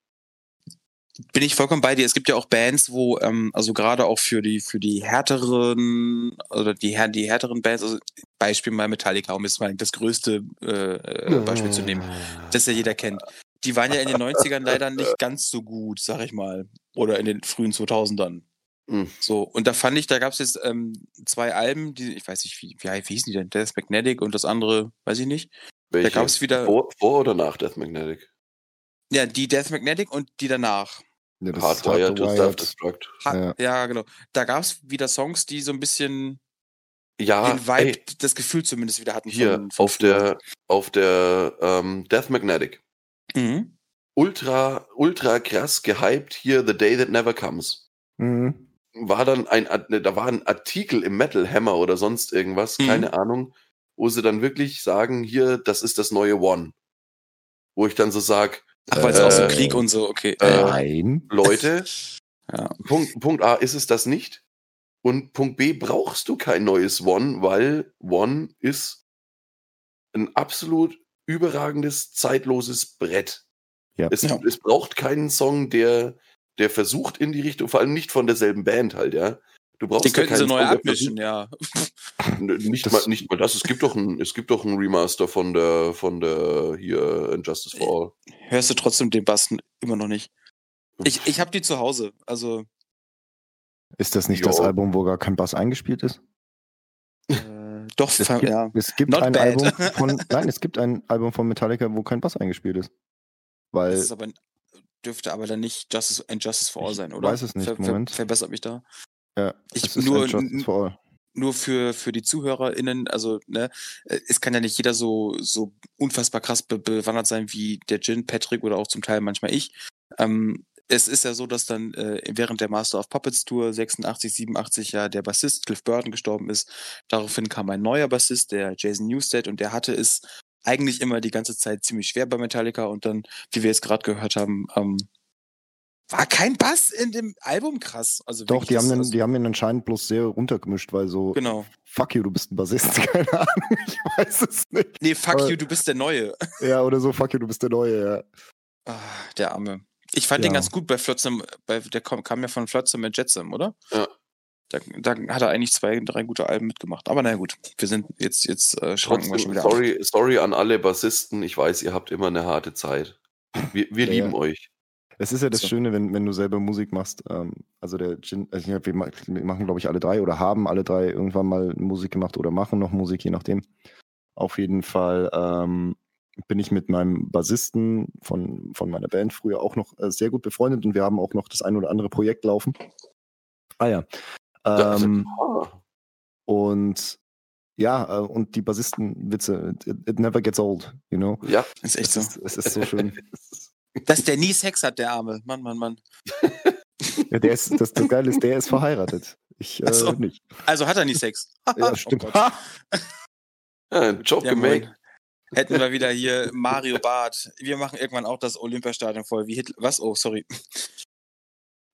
Bin ich vollkommen bei dir. Es gibt ja auch Bands, wo, ähm, also gerade auch für die, für die härteren, oder die, die härteren Bands, also Beispiel mal Metallica, um jetzt mal das größte äh, äh, Beispiel zu nehmen, das ja jeder kennt. Die waren ja in den 90ern leider nicht ganz so gut, sag ich mal. Oder in den frühen 2000ern. Hm. So, und da fand ich, da gab es jetzt ähm, zwei Alben, die, ich weiß nicht, wie, wie, wie hießen die denn? Death Magnetic und das andere, weiß ich nicht. Welche? Da gab es wieder, vor, vor oder nach Death Magnetic? Ja, die Death Magnetic und die danach. Ja, das ist Hardwired to. Self-Destruct. Ha Ja. ja. genau. Da gab es wieder Songs, die so ein bisschen Ja, den Vibe, ey, das Gefühl zumindest wieder hatten. hier von, von auf der, auf der ähm, Death Magnetic. Mhm. Ultra, ultra krass gehypt hier The Day That Never Comes. Mhm. War dann ein, ne, da war ein Artikel im Metal Hammer oder sonst irgendwas, Mhm. keine Ahnung, wo sie dann wirklich sagen, hier, das ist das neue One. Wo ich dann so sag, Ach, weil es auch so Äh, Krieg und so, okay. äh. Nein. Leute, Ja. Punkt, Punkt A ist es das nicht. Und Punkt B brauchst du kein neues One, weil One ist ein absolut überragendes, zeitloses Brett. Ja. Es, Ja. es braucht keinen Song, der, der versucht in die Richtung, vor allem nicht von derselben Band halt, ja. Du brauchst Die ja könnten sie neu abmischen, ja. Nicht Das- mal, nicht mal das. Es gibt doch ein, es gibt doch ein Remaster von der, von der hier Injustice for All. Hörst du trotzdem den Bass immer noch nicht? Ich, ich habe die zu Hause. Also, Ist das nicht Jo. das Album, wo gar kein Bass eingespielt ist? äh, doch, Es gibt, ja. es gibt Not ein bad. Album von, nein, es gibt ein Album von Metallica, wo kein Bass eingespielt ist. Weil, Das ist aber, dürfte aber dann nicht Justice, Justice for All Ich sein, oder? weiß es nicht, Ver, ver, Moment. verbessert mich da. Ja, Ich nur, nur für, für die ZuhörerInnen, also, ne, äh, es kann ja nicht jeder so, so unfassbar krass be bewandert sein wie der Jin, Patrick oder auch zum Teil manchmal ich. Ähm, es ist ja so, dass dann äh, während der Master of Puppets Tour 86, 87 ja der Bassist Cliff Burton gestorben ist. Daraufhin kam ein neuer Bassist, der Jason Newsted, und der hatte es eigentlich immer die ganze Zeit ziemlich schwer bei Metallica und dann, wie wir jetzt gerade gehört haben, ähm, war kein Bass in dem Album krass. Also Doch, die haben, den, also, die haben ihn anscheinend bloß sehr runtergemischt, weil so, Genau. fuck you, du bist ein Bassist, keine Ahnung, ich weiß es nicht. Nee, fuck Aber- you, du bist der Neue. Ja, oder so, fuck you, du bist der Neue, ja. Ah, der Arme. Ich fand den Ja. ganz gut bei Flotsam, bei, der kam, kam ja von Flotsam mit Jetsam, oder? Ja. Da, da hat er eigentlich zwei, drei gute Alben mitgemacht. Aber naja, gut. Wir sind jetzt, jetzt äh, schranken wir schon wieder ab. sorry, sorry an alle Bassisten. Ich weiß, ihr habt immer eine harte Zeit. Wir, wir Ja, lieben ja. euch. Es ist ja das So. Schöne, wenn, wenn du selber Musik machst. Ähm, also der Gin, also wir, ma- wir machen, glaube ich, alle drei oder haben alle drei irgendwann mal Musik gemacht oder machen noch Musik, je nachdem. Auf jeden Fall ähm, bin ich mit meinem Bassisten von, von meiner Band früher auch noch äh, sehr gut befreundet und wir haben auch noch das ein oder andere Projekt laufen. Ah ja. Ähm, und ja, äh, und die Bassistenwitze, it, it never gets old, you know? ja, Ist echt Es so. ist, es ist so schön. Dass der nie Sex hat, der Arme. Mann, Mann, Mann. Ja, der ist, das, das Geile ist, der ist verheiratet. Ich äh, so. nicht. Also hat er nie Sex. Ja, stimmt. Oh ja, ein Job Ja, gemacht. Hätten wir wieder hier Mario Barth. Wir machen irgendwann auch das Olympiastadion voll wie Hitler. Was? Oh, sorry.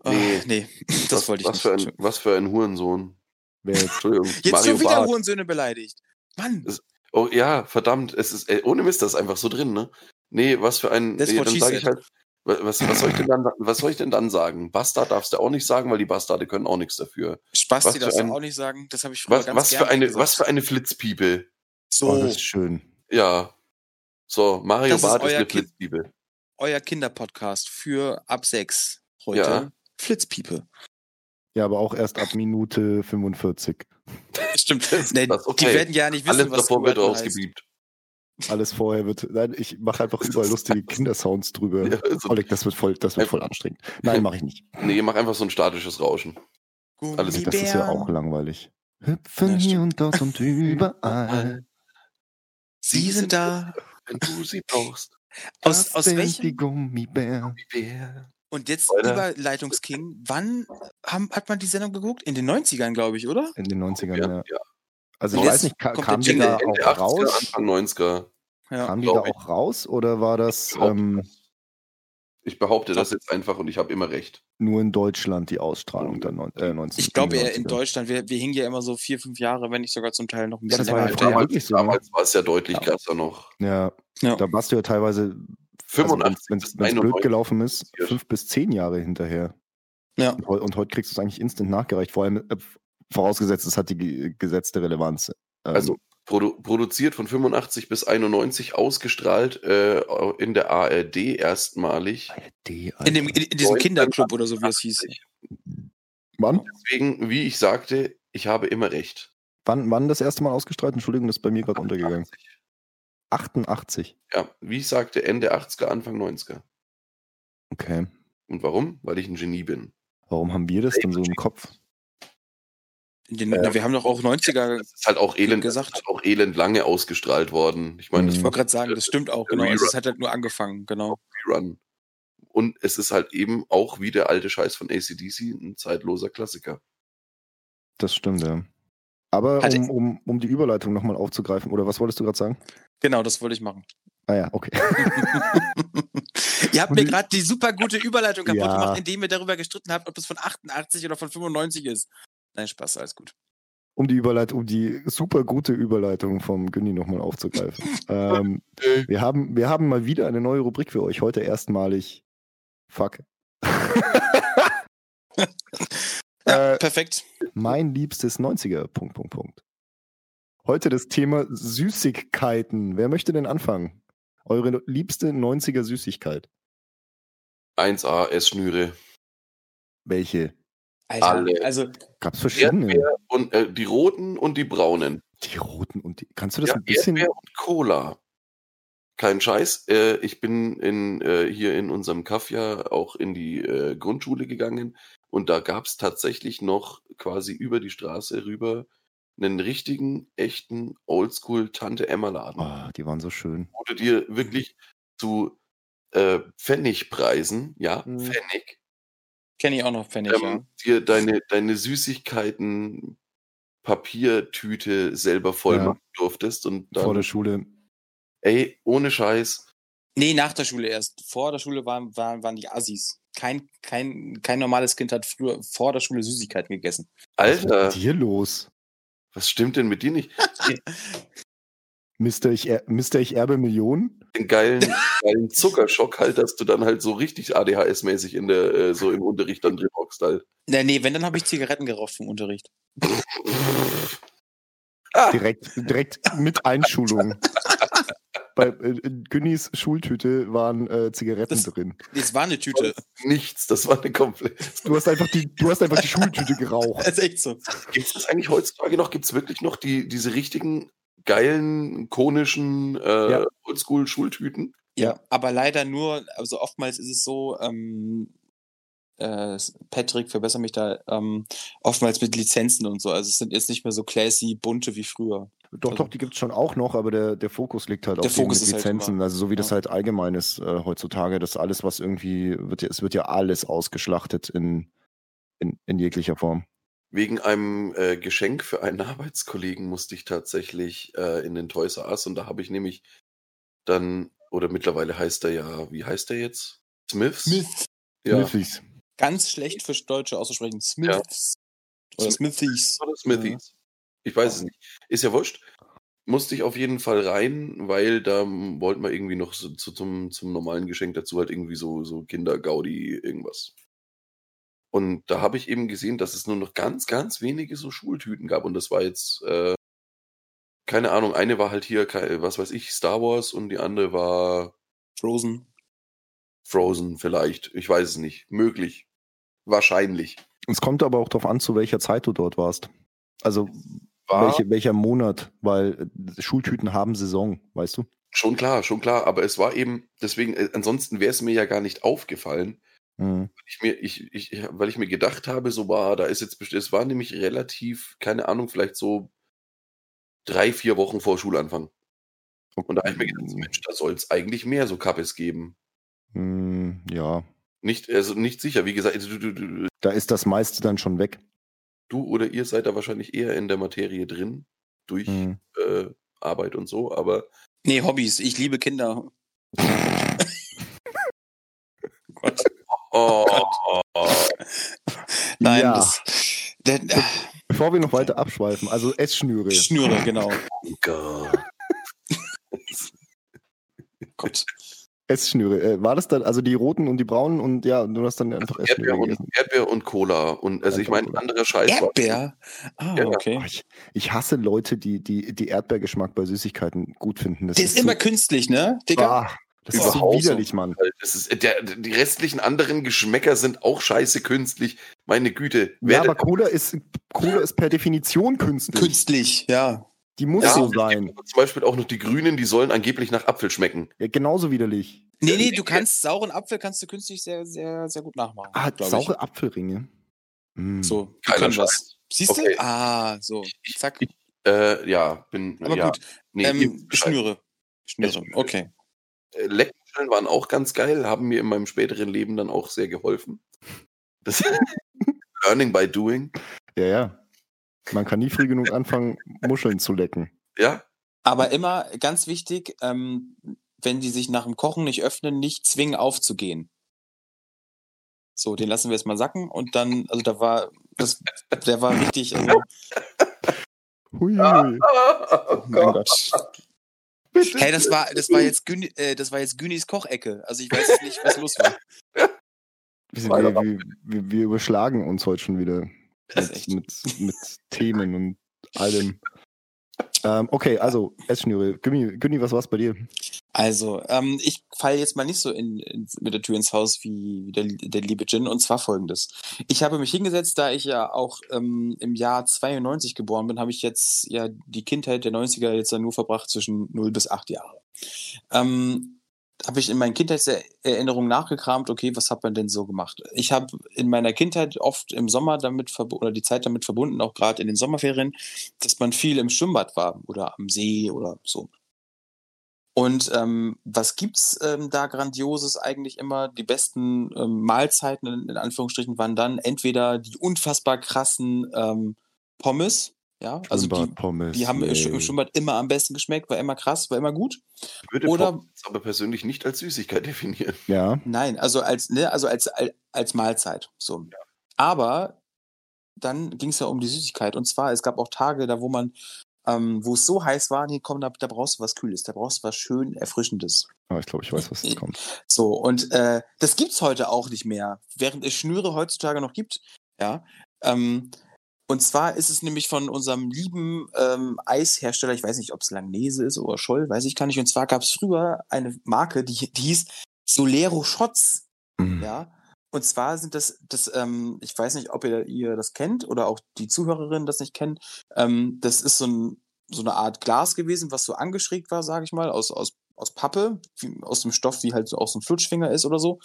Oh, Nee. nee, das was, wollte ich was nicht. Für ein, was für ein Hurensohn. Wer jetzt Entschuldigung. Jetzt Mario schon wieder Barth. Hurensöhne beleidigt. Mann, Das- Oh ja, verdammt, es ist ey, ohne Mist, das ist einfach so drin, ne? Nee, was für ein. Nee, dann sage ich halt. wa- Was, was, soll ich denn dann, was soll ich denn dann sagen? Bastard darfst du auch nicht sagen, weil die Bastarde können auch nichts dafür. was Spasti darfst du auch nicht sagen. Das habe ich früher Was, ganz was, gerne für eine, gesagt. was für eine Flitzpiepe. So, Oh, das ist schön. Ja. So, Mario Das ist Barth ist, euer eine Kind. Flitzpiepe. euer Kinderpodcast für ab sechs heute. Ja. Flitzpiepe. Ja, aber auch erst ab Minute 45. Stimmt. Nee, ist Die okay. werden ja nicht wissen, Alles was davor wird rausgebiebt. Alles vorher wird. Nein, ich mache einfach überall lustige Kindersounds drüber. Ja, also, Oleg, das wird voll, das wird voll anstrengend. Nein, mache ich nicht. nee, mach einfach so ein statisches Rauschen. Alles- Das ist ja auch langweilig. Hüpfen Ja, hier und dort und überall. Sie sind da. Wenn du sie brauchst. Aus, aus welchem? Die Gummibär. Wer? Und jetzt. Überleitungsking. Wann haben, hat man die Sendung geguckt? In den 90ern, glaube ich, oder? In den 90ern, Ja, ja. Ja. Also ich weiß nicht, ka kam die da. Ende auch 80er, raus? Anfang 90er. Ja. Kam die da ich. auch raus oder war das Behaupte ähm. Ich behaupte das jetzt einfach und ich habe immer recht. nur in Deutschland die Ausstrahlung der neun- äh, 19 Ich glaube eher in 90er? Deutschland. Wir, wir hingen ja immer so vier, fünf Jahre, wenn nicht sogar zum Teil noch ein Ja, bisschen das war ja länger. früher hinterher. wirklich so, ne? Damals war es ja deutlich Ja. krasser noch. Ja, Ja. da warst du ja teilweise, 85 wenn es blöd 91. gelaufen ist, fünf bis zehn Jahre hinterher. Ja. Und heute kriegst du es eigentlich instant nachgereicht, vor allem äh, vorausgesetzt, es hat die ge- gesetzte Relevanz. Ähm, Also produ produziert von 85 bis 91, ausgestrahlt äh, in der ARD erstmalig. ARD, In, dem, in, in diesem 1988. Kinderclub oder so, wie es hieß. wann, Deswegen, wie ich sagte, ich habe immer recht. wann, wann das erste Mal ausgestrahlt? Entschuldigung, das ist bei mir gerade untergegangen. 88. 88. Ja, wie ich sagte, Ende 80er, Anfang 90er. Okay. Und warum? Weil ich ein Genie bin. Warum haben wir das denn so im Kopf? In den, Äh, na, wir haben doch auch 90er. Das ist halt auch elend, gesagt. halt auch elend lange ausgestrahlt worden. Ich meine, das Ich Mhm. wollte gerade sagen, das stimmt auch, genau. Also es hat halt nur angefangen, genau. Run. Und es ist halt eben auch wie der alte Scheiß von ACDC ein zeitloser Klassiker. Das stimmt, ja. Aber um, um, um die Überleitung nochmal aufzugreifen, oder was wolltest du gerade sagen? Genau, das wollte ich machen. Ah ja, okay. ihr habt Und mir gerade die super gute Überleitung kaputt Ja. gemacht, indem ihr darüber gestritten habt, ob es von 88 oder von 95 ist. Nein, Spaß, alles gut. Um die Überleitung, um die super gute Überleitung vom Günni nochmal aufzugreifen. ähm, wir, haben, wir haben mal wieder eine neue Rubrik für euch. Heute erstmalig Fuck. Ja, Äh, perfekt. Mein liebstes 90er. Punkt, Punkt, Punkt. Heute das Thema Süßigkeiten. Wer möchte denn anfangen? Eure liebste 90er Süßigkeit. 1A Essschnüre. Welche? Alter, Alle. Also, Gab es verschiedene? Erdbeer und äh, die roten und die braunen. Die roten und die. Kannst du das Ja, ein bisschen. Erdbeer und Cola. Kein Scheiß. Äh, ich bin in, äh, hier in unserem Kaff ja auch in die äh, Grundschule gegangen und da gab es tatsächlich noch quasi über die Straße rüber einen richtigen, echten Oldschool Tante Emma Laden. Oh, die waren so schön. Wo du dir wirklich zu äh, Pfennigpreisen, ja, Mhm. Pfennig, kenne ich auch noch Pfennig, ja. ähm, dir deine, deine Süßigkeiten Papiertüte selber voll Ja. machen durftest und Vor dann, der Schule. ey, ohne Scheiß, Nee, nach der Schule erst. Vor der Schule waren, waren, waren die Assis. Kein, kein, kein normales Kind hat früher vor der Schule Süßigkeiten gegessen. Was ist Alter, mit dir los? was stimmt denn mit dir nicht? Mister, ich, er Mister, ich erbe Millionen? Den geilen, geilen Zuckerschock halt, dass du dann halt so richtig ADHS-mäßig in der, äh, so im Unterricht dann drin hockst halt. Nee, nee, wenn, dann habe ich Zigaretten geraucht vom Unterricht. Ah, Direkt, direkt mit Einschulung. Bei äh, in Günnis Schultüte waren äh, Zigaretten Das- drin. Das war eine Tüte. Nichts, das war eine komplett. Du hast einfach die, du hast einfach die Schultüte geraucht. Das ist echt so. Gibt es das eigentlich heutzutage noch? Gibt es wirklich noch die, diese richtigen geilen, konischen äh, Ja. Oldschool-Schultüten? Ja, aber leider nur, also oftmals ist es so, ähm, äh, Patrick, verbessere mich da, ähm, oftmals mit Lizenzen und so. Also es sind jetzt nicht mehr so classy, bunte wie früher. Doch, doch, die gibt es schon auch noch, aber der, der Fokus liegt halt Der auf den Fokus mit ist halt Lizenzen. immer- also so wie das ja. halt allgemein ist äh, heutzutage, dass alles, was irgendwie, wird, ja- es wird ja alles ausgeschlachtet in, in, in jeglicher Form. Wegen einem äh, Geschenk für einen Arbeitskollegen musste ich tatsächlich äh, in den Toys R Us und da habe ich nämlich dann, oder mittlerweile heißt er ja, wie heißt er jetzt? Smiths? Smith. Ja, Smithies. Ganz schlecht für Deutsche auszusprechen. Smiths. Oder Smith- Smithies. oder Smithies. Ich weiß es nicht. Ist ja wurscht. Musste ich auf jeden Fall rein, weil da wollten wir irgendwie noch so, zu, zum, zum normalen Geschenk dazu halt irgendwie so, so Kindergaudi irgendwas. Und da habe ich eben gesehen, dass es nur noch ganz, ganz wenige so Schultüten gab. Und das war jetzt, äh, keine Ahnung, eine war halt hier, was weiß ich, Star Wars und die andere war Frozen. Frozen vielleicht. Ich weiß es nicht. Möglich. Wahrscheinlich. Es kommt aber auch darauf an, zu welcher Zeit du dort warst. Also War welche, welcher Monat, weil äh, Schultüten haben Saison, weißt du? schon klar, schon klar. Aber es war eben, deswegen, äh, ansonsten wäre es mir ja gar nicht aufgefallen. Mhm. ich mir, ich, ich, weil ich mir gedacht habe, so war, da ist jetzt, es war nämlich relativ, keine Ahnung, vielleicht so drei, vier Wochen vor Schulanfang. Und da habe ich mir gedacht, Mensch, da soll es eigentlich mehr so Kappes geben. Mm, ja, Nicht, also nicht sicher, wie gesagt, du, du, du, da ist das meiste dann schon weg. du oder ihr seid da wahrscheinlich eher in der Materie drin, durch Mhm. äh, Arbeit und so, aber Nee, Hobbys. Ich liebe Kinder. Gott. Oh, Nein, Ja. das. Der, äh, Bevor wir noch weiter abschweifen, also Essschnüre. Schnüre, genau. Gott. Gott. Essschnüre. Äh, war das dann, also die roten und die braunen und ja, du hast dann einfach Erdbeer Essschnüre und, gegessen. Erdbeer und Cola. Und also ich Erdbeer und meine, Cola. anderer Scheiß war. Erdbeer? Ah, Ja. okay. Oh, ich, ich hasse Leute, die, die, die Erdbeergeschmack bei Süßigkeiten gut finden. Das Der ist immer künstlich, ne, Digga? Ah, das ist so widerlich, Mann. Ist, der, die restlichen anderen Geschmäcker sind auch scheiße künstlich. Meine Güte. Ja, aber Cola ist, Cola ist per Definition künstlich. Künstlich, ja. Die muss Ja, so sein. Zum Beispiel auch noch die Grünen, die sollen angeblich nach Apfel schmecken. Ja, genauso widerlich. Nee, nee, du kannst sauren Apfel kannst du künstlich sehr, sehr, sehr gut nachmachen. Ah, saure Apfelringe. Mm. Ich. So, Scheiß. was. Siehst Okay. du? Ah, so. Ich- Zack. ich- Äh, ja, bin. Aber ja, gut. Nee, ähm. Schnüre. Schnüre. Okay. Äh, Leckerchen waren auch ganz geil, haben mir in meinem späteren Leben dann auch sehr geholfen. Das Learning by doing. Ja, ja. Man kann nie früh genug anfangen, Muscheln zu lecken. Ja, Aber immer ganz wichtig, ähm, wenn die sich nach dem Kochen nicht öffnen, nicht zwingen aufzugehen. So, den lassen wir jetzt mal sacken und dann, also da war, das, der war richtig, also, Hui. oh mein Gott. Bitte. Hey, das war, das war jetzt, Güni, äh, das war jetzt Günis Kochecke. Also ich weiß jetzt nicht, was los war. Wir, wir, wir, wir, wir überschlagen uns heute schon wieder mit, mit, mit Themen und allem. Ähm, okay, also Essschnüre. Günni, Günni, was war's bei dir? Also, ähm, ich falle jetzt mal nicht so in, in, mit der Tür ins Haus wie, der, der liebe Jin. Und zwar folgendes. Ich habe mich hingesetzt, da ich ja auch ähm, im Jahr 92 geboren bin, habe ich jetzt ja die Kindheit der 90er jetzt nur verbracht zwischen 0 bis 8 Jahre. Ähm, habe ich in meinen Kindheitserinnerungen nachgekramt, okay, was hat man denn so gemacht? Ich habe in meiner Kindheit oft im Sommer damit verbunden, oder die Zeit damit verbunden, auch gerade in den Sommerferien, dass man viel im Schwimmbad war oder am See oder so. Und ähm, was gibt's ähm, da Grandioses eigentlich immer? Die besten ähm, Mahlzeiten in, in Anführungsstrichen waren dann entweder die unfassbar krassen ähm, Pommes, ja, also die, Schwimmbad-Pommes, die haben yay. im Schwimmbad immer am besten geschmeckt, war immer krass, war immer gut. Ich würde Oder- Pommes aber persönlich nicht als Süßigkeit definieren. Ja, Nein, also als, ne, also als, als, als Mahlzeit. So. Aber dann ging es ja um die Süßigkeit. Und zwar, es gab auch Tage, da wo man, ähm, wo es so heiß war, nee, komm, da, da brauchst du was Kühles, da brauchst du was schön Erfrischendes. aber ich glaube, ich weiß, was jetzt kommt. So, und äh, das gibt's heute auch nicht mehr. Während es Schnüre heutzutage noch gibt, ja, ähm, Und zwar ist es nämlich von unserem lieben ähm, Eishersteller, ich weiß nicht, ob es Langnese ist oder Scholl, weiß ich gar nicht. Und zwar gab es früher eine Marke, die, die hieß Solero Shots. Mhm. Ja. Und zwar sind das, das ähm, ich weiß nicht, ob ihr, ihr das kennt oder auch die Zuhörerinnen das nicht kennen. Ähm, das ist so, ein, so eine Art Glas gewesen, was so angeschrägt war, sage ich mal, aus, aus, aus Pappe, wie, aus dem Stoff, wie halt so auch so ein Flutschfinger ist oder so.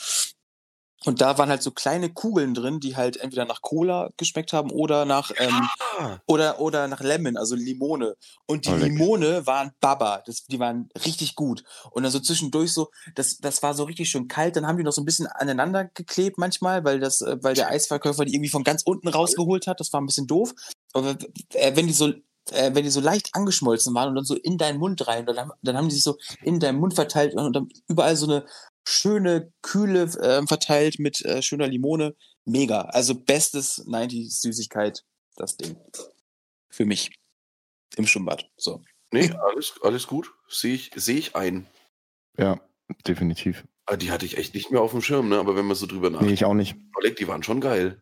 Und da waren halt so kleine Kugeln drin, die halt entweder nach Cola geschmeckt haben oder nach ähm, Ah, oder oder nach Lemon, also Limone. Und die Oh. Limone waren Baba, das, die waren richtig gut. Und dann so zwischendurch so, das das war so richtig schön kalt. Dann haben die noch so ein bisschen aneinander geklebt manchmal, weil das, äh, weil der Eisverkäufer die irgendwie von ganz unten rausgeholt hat. Das war ein bisschen doof. Aber äh, wenn die so äh, wenn die so leicht angeschmolzen waren und dann so in deinen Mund rein, dann, haben- dann haben die sich so in deinem Mund verteilt und dann überall so eine schöne Kühle äh, verteilt mit äh, schöner Limone. Mega. Also bestes 90s Süßigkeit, das Ding. Für mich. Im Schwimmbad. So. nee, alles, alles gut. Sehe ich, sehe ich ein. Ja, definitiv. Ah, die hatte ich echt nicht mehr auf dem Schirm, ne? Aber wenn man so drüber Nee, nachdenkt, ich auch nicht. die waren schon geil.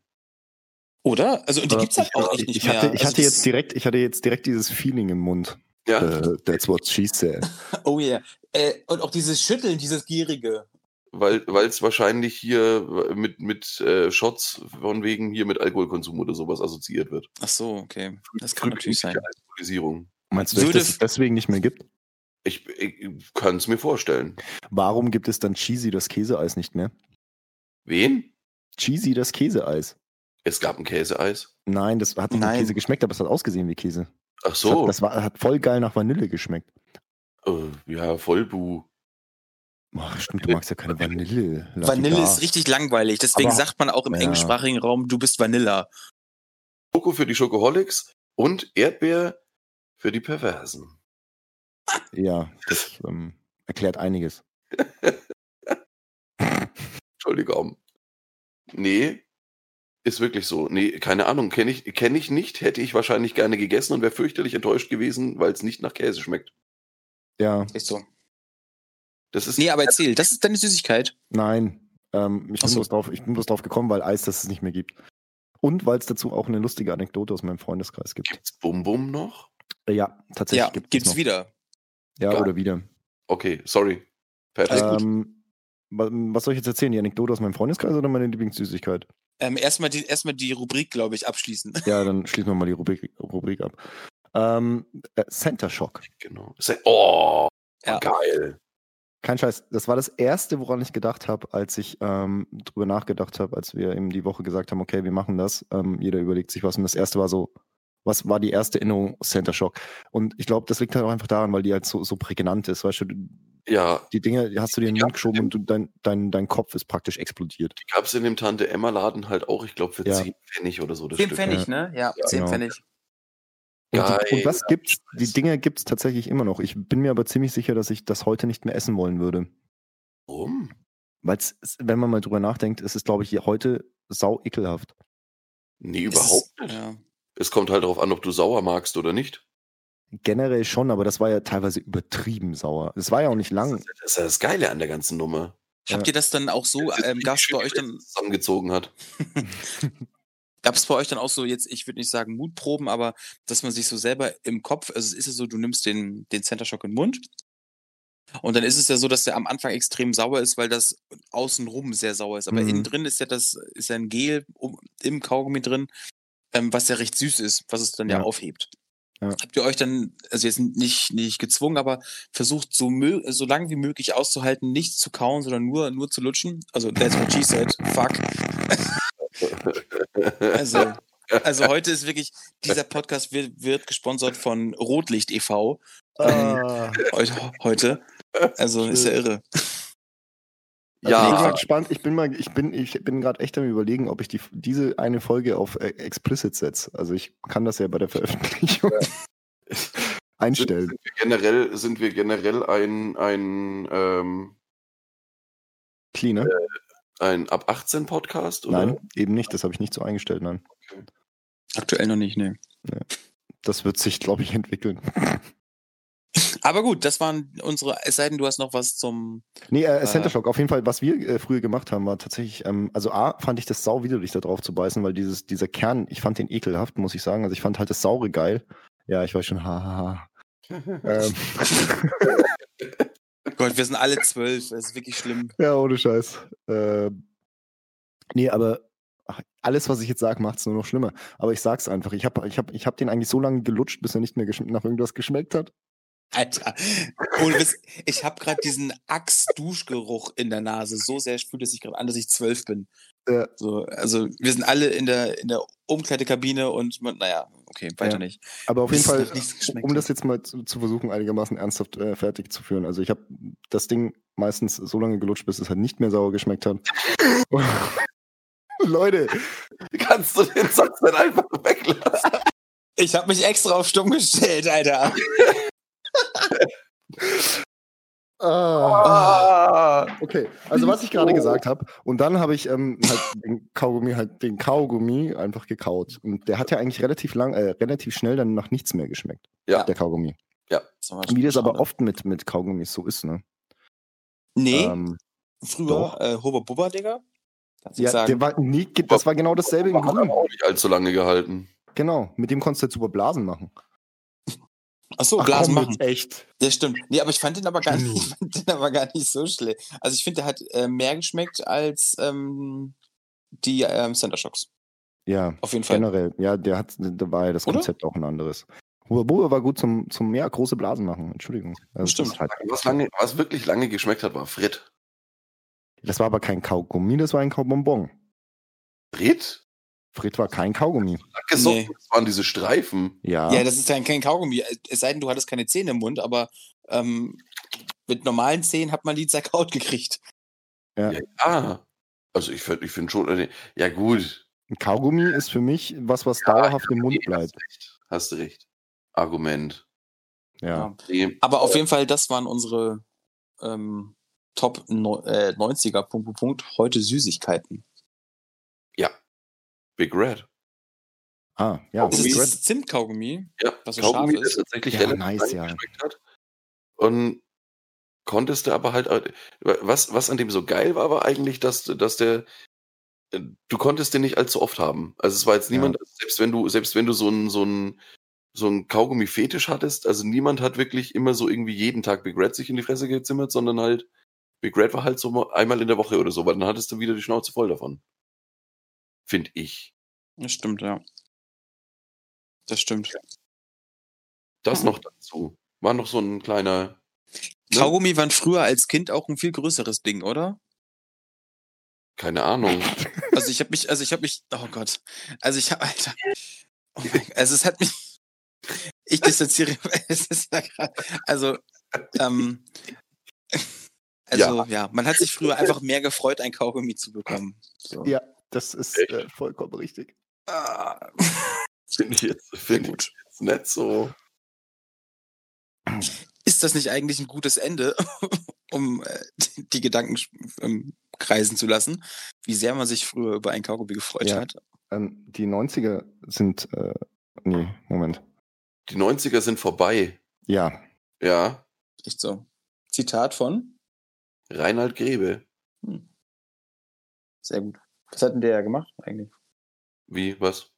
Oder? Also, und die gibt's halt auch ich, echt nicht ich hatte, mehr. ich also hatte jetzt direkt, ich hatte jetzt direkt dieses Feeling im Mund. Ja, Äh, that's what she said. Oh yeah. Äh, und auch dieses Schütteln, dieses Gierige. weil es wahrscheinlich hier mit, mit äh, Shots von wegen hier mit Alkoholkonsum oder sowas assoziiert wird. Ach so, okay. Das kann natürlich sein. Alkoholisierung. Meinst du, Würde dass es deswegen nicht mehr gibt? Ich, ich kann es mir vorstellen. Warum gibt es dann Cheesy das Käseeis nicht mehr? Wen? Cheesy das Käseeis. Es gab ein Käseeis. Nein, das hat nicht wie Nein. Käse geschmeckt, aber es hat ausgesehen wie Käse. Ach Das, so. hat, das war, hat voll geil nach Vanille geschmeckt. Äh, ja, Vollbu. Ach, stimmt, du magst ja keine Vanille. Vanille Lapidar. ist richtig langweilig. Deswegen Aber- sagt man auch im Ja. englischsprachigen Raum, du bist Vanilla. Schoko für die Schokoholics und Erdbeer für die Perversen. Ja, das ähm, erklärt einiges. Entschuldigung. Nee, ist wirklich so. Nee, keine Ahnung, kenne ich, kenn ich nicht, hätte ich wahrscheinlich gerne gegessen und wäre fürchterlich enttäuscht gewesen, weil es nicht nach Käse schmeckt. Ja, Ist so. Das ist Nee, aber erzähl, das ist deine Süßigkeit. nein. Ähm, ich, bin so. bloß drauf, ich bin bloß drauf gekommen, weil Eis das es nicht mehr gibt. Und weil es dazu auch eine lustige Anekdote aus meinem Freundeskreis gibt. Gibt's Bum Bum noch? Ja, tatsächlich Ja, gibt es gibt's noch. wieder. Ja, Geil. oder wieder. Okay, sorry. Fertig. Ähm, was soll ich jetzt erzählen? Die Anekdote aus meinem Freundeskreis oder meine Lieblingssüßigkeit? Ähm, erstmal die, erstmal die Rubrik, glaube ich, abschließen. Ja, dann schließen wir mal die Rubrik, Rubrik ab. Ähm, äh, Center Shock. Genau. Oh, Ja. geil. Kein Scheiß. Das war das Erste, woran ich gedacht habe, als ich ähm, drüber nachgedacht habe, als wir eben die Woche gesagt haben, okay, wir machen das. Ähm, jeder überlegt sich was. Und das Erste war so, was war die erste Erinnerung Center Shock? Und ich glaube, das liegt halt auch einfach daran, weil die halt so, so prägnant ist. Weißt du, Ja, die Dinge die hast du dir in den Ja, Mund geschoben und du, dein, dein, dein Kopf ist praktisch explodiert. die gab's in dem Tante-Emma-Laden halt auch, ich glaube, für Ja. 10 Pfennig oder so. Das 10 Stück. Pfennig, ne? Ja, 10 genau. Pfennig. Und, die, und das gibt's, die Dinge gibt's tatsächlich immer noch. Ich bin mir aber ziemlich sicher, dass ich das heute nicht mehr essen wollen würde. Warum? Weil wenn man mal drüber nachdenkt, ist es, glaube ich, heute sau ekelhaft. Nee, Es überhaupt ist- nicht. Ja. Es kommt halt darauf an, ob du sauer magst oder nicht. Generell schon, aber das war ja teilweise übertrieben sauer. Es war ja auch nicht lang. Das ist ja das Geile an der ganzen Nummer. Habt Ja. ihr das dann auch so, ähm, gab's die bei euch dann, zusammengezogen hat. gab es bei euch dann auch so jetzt, ich würde nicht sagen Mutproben, aber dass man sich so selber im Kopf, also es ist ja so, du nimmst den, den Center Shock in den Mund und dann ist es ja so, dass der am Anfang extrem sauer ist, weil das außenrum sehr sauer ist. Aber Mhm. innen drin ist ja das, ist ja ein Gel um, im Kaugummi drin, ähm, was ja recht süß ist, was es dann ja, Ja. aufhebt. Ja. Habt ihr euch dann, also jetzt nicht, nicht gezwungen, aber versucht, so, so lange wie möglich auszuhalten, nicht zu kauen, sondern nur, nur zu lutschen? Also, that's what she said. Fuck. Also, also heute ist wirklich, dieser Podcast wird, wird gesponsert von Rotlicht e.V. Ah. Heute, heute. Also ist ja irre. Also ich bin ja, gespannt. Ich bin mal, ich bin, ich bin gerade echt am überlegen, ob ich die, diese eine Folge auf äh, explicit setze. Also ich kann das ja bei der Veröffentlichung einstellen. sind wir generell, sind wir generell ein, ein, ähm, Cleaner? ein ab 18 Podcast? Oder? Nein, eben nicht. Das habe ich nicht so eingestellt. Nein. Aktuell noch nicht, ne. Das wird sich, glaube ich, entwickeln. Aber gut, das waren unsere, es sei denn, du hast noch was zum. Nee, äh, Äh. Center Shock. Auf jeden Fall, was wir äh, früher gemacht haben, war tatsächlich, ähm, also A, fand ich das sau widerlich, da drauf zu beißen, weil dieses, dieser Kern, ich fand den ekelhaft, muss ich sagen. Also ich fand halt das Saure geil. Ja, ich weiß schon, hahaha. ähm, Gott, wir sind alle zwölf, das ist wirklich schlimm. ja, ohne Scheiß. Ähm, nee, aber ach, alles, was ich jetzt sage, macht es nur noch schlimmer. Aber ich sag's einfach. Ich habe ich hab, ich hab den eigentlich so lange gelutscht, bis er nicht mehr nach irgendwas geschmeckt hat. Alter, ich habe gerade diesen Axt-Duschgeruch in der Nase. So sehr fühlt es sich gerade an, dass ich zwölf bin. Ja. So, also wir sind alle in der, in der Umkleidekabine und man- naja, okay, weiter Ja. nicht. Aber auf jeden Fall, um das jetzt mal zu, zu versuchen, einigermaßen ernsthaft äh, fertig zu führen. Also ich habe das Ding meistens so lange gelutscht, bis es halt nicht mehr sauer geschmeckt hat. Leute, Kannst du den Satz dann einfach weglassen? Ich habe mich extra auf stumm gestellt, Alter. ah, Ah. okay. Also was ich gerade Oh. gesagt habe, und dann habe ich ähm, halt den Kaugummi halt den Kaugummi einfach gekaut. Und der hat ja eigentlich relativ lang, äh, relativ schnell dann nach nichts mehr geschmeckt. Ja. Der Kaugummi. Das war Wie das aber oft mit, mit Kaugummis so ist, ne? Nee, Ähm, früher äh, Bubba, Digga. Ja, der war nie, das war genau dasselbe Hat Grün. aber auch nicht allzu lange gehalten. Genau, mit dem konntest du jetzt super Blasen machen. Achso, Ach, Blasen komm, machen. jetzt echt. Ja, stimmt. Nee, aber ich fand den aber gar nicht, fand den aber gar nicht so schlecht. Also ich finde, der hat äh, mehr geschmeckt als ähm, die ähm, Center Shocks. Ja, Auf jeden Fall. generell. Ja, der hat, da war ja das Oder? Konzept auch ein anderes. Bubba war gut zum, zum ja, große Blasen machen. Entschuldigung. Also, Stimmt. Halt, Was, lange, was wirklich lange geschmeckt hat, war Frit. das war aber kein Kaugummi, das war ein Kaubonbon. Frit? Frit war kein Kaugummi. Nee. das waren diese Streifen. Ja, Ja, das ist ja kein Kaugummi. Es sei denn, du hattest keine Zähne im Mund, aber ähm, mit normalen Zähnen hat man die zerkaut gekriegt. Ja. Ja, ja. Also ich finde ich find schon, äh, ja gut. ein Kaugummi ist für mich was, was dauerhaft im Mund bleibt. Hast recht. Hast du recht. Argument. Ja. Nee, Aber auf jeden Fall, das waren unsere ähm, Top no äh, 90er Punkt, Punkt, Punkt. Heute Süßigkeiten. Ja. Big Red. Ah, ja. Ist es Big Red. Zimtkaugummi? Ja, Was so Kaugummi, scharf der ist. tatsächlich Ja, nice, ja. geschmeckt hat. Und konntest du aber halt, was, was an dem so geil war, war eigentlich, dass, dass der, du konntest den nicht allzu oft haben. Also es war jetzt niemand, selbst wenn du, selbst wenn du so ein, so ein, so ein Kaugummi-Fetisch hattest, also niemand hat wirklich immer so irgendwie jeden Tag Big Red sich in die Fresse gezimmert, sondern halt, Big Red war halt so mal einmal in der Woche oder so, weil dann hattest du wieder die Schnauze voll davon. Find ich. Das stimmt, ja. Das stimmt. Das Mhm. noch dazu. War noch so ein kleiner, Ne? Kaugummi waren früher als Kind auch ein viel größeres Ding, oder? keine Ahnung. Also ich habe mich, also ich habe mich, oh Gott, also ich habe, Alter, oh mein also es hat mich, ich distanziere, es ist ja grad, also, ähm, also ja. man hat sich früher einfach mehr gefreut, ein Kaugummi zu bekommen. So. Ja, das ist äh, vollkommen richtig. Ah. Finde ich jetzt, finde ich jetzt nicht so. Ist das nicht eigentlich ein gutes Ende, um äh, die, die Gedanken ähm, kreisen zu lassen, wie sehr man sich früher über ein Kaugummi gefreut Ja. hat? Ähm, die 90er sind, äh, nee, Moment. Die 90er sind vorbei. Ja, Ja. Echt so. Zitat von? Reinhard Grebe. Hm. Sehr gut. Was hat denn der gemacht eigentlich? Wie, was?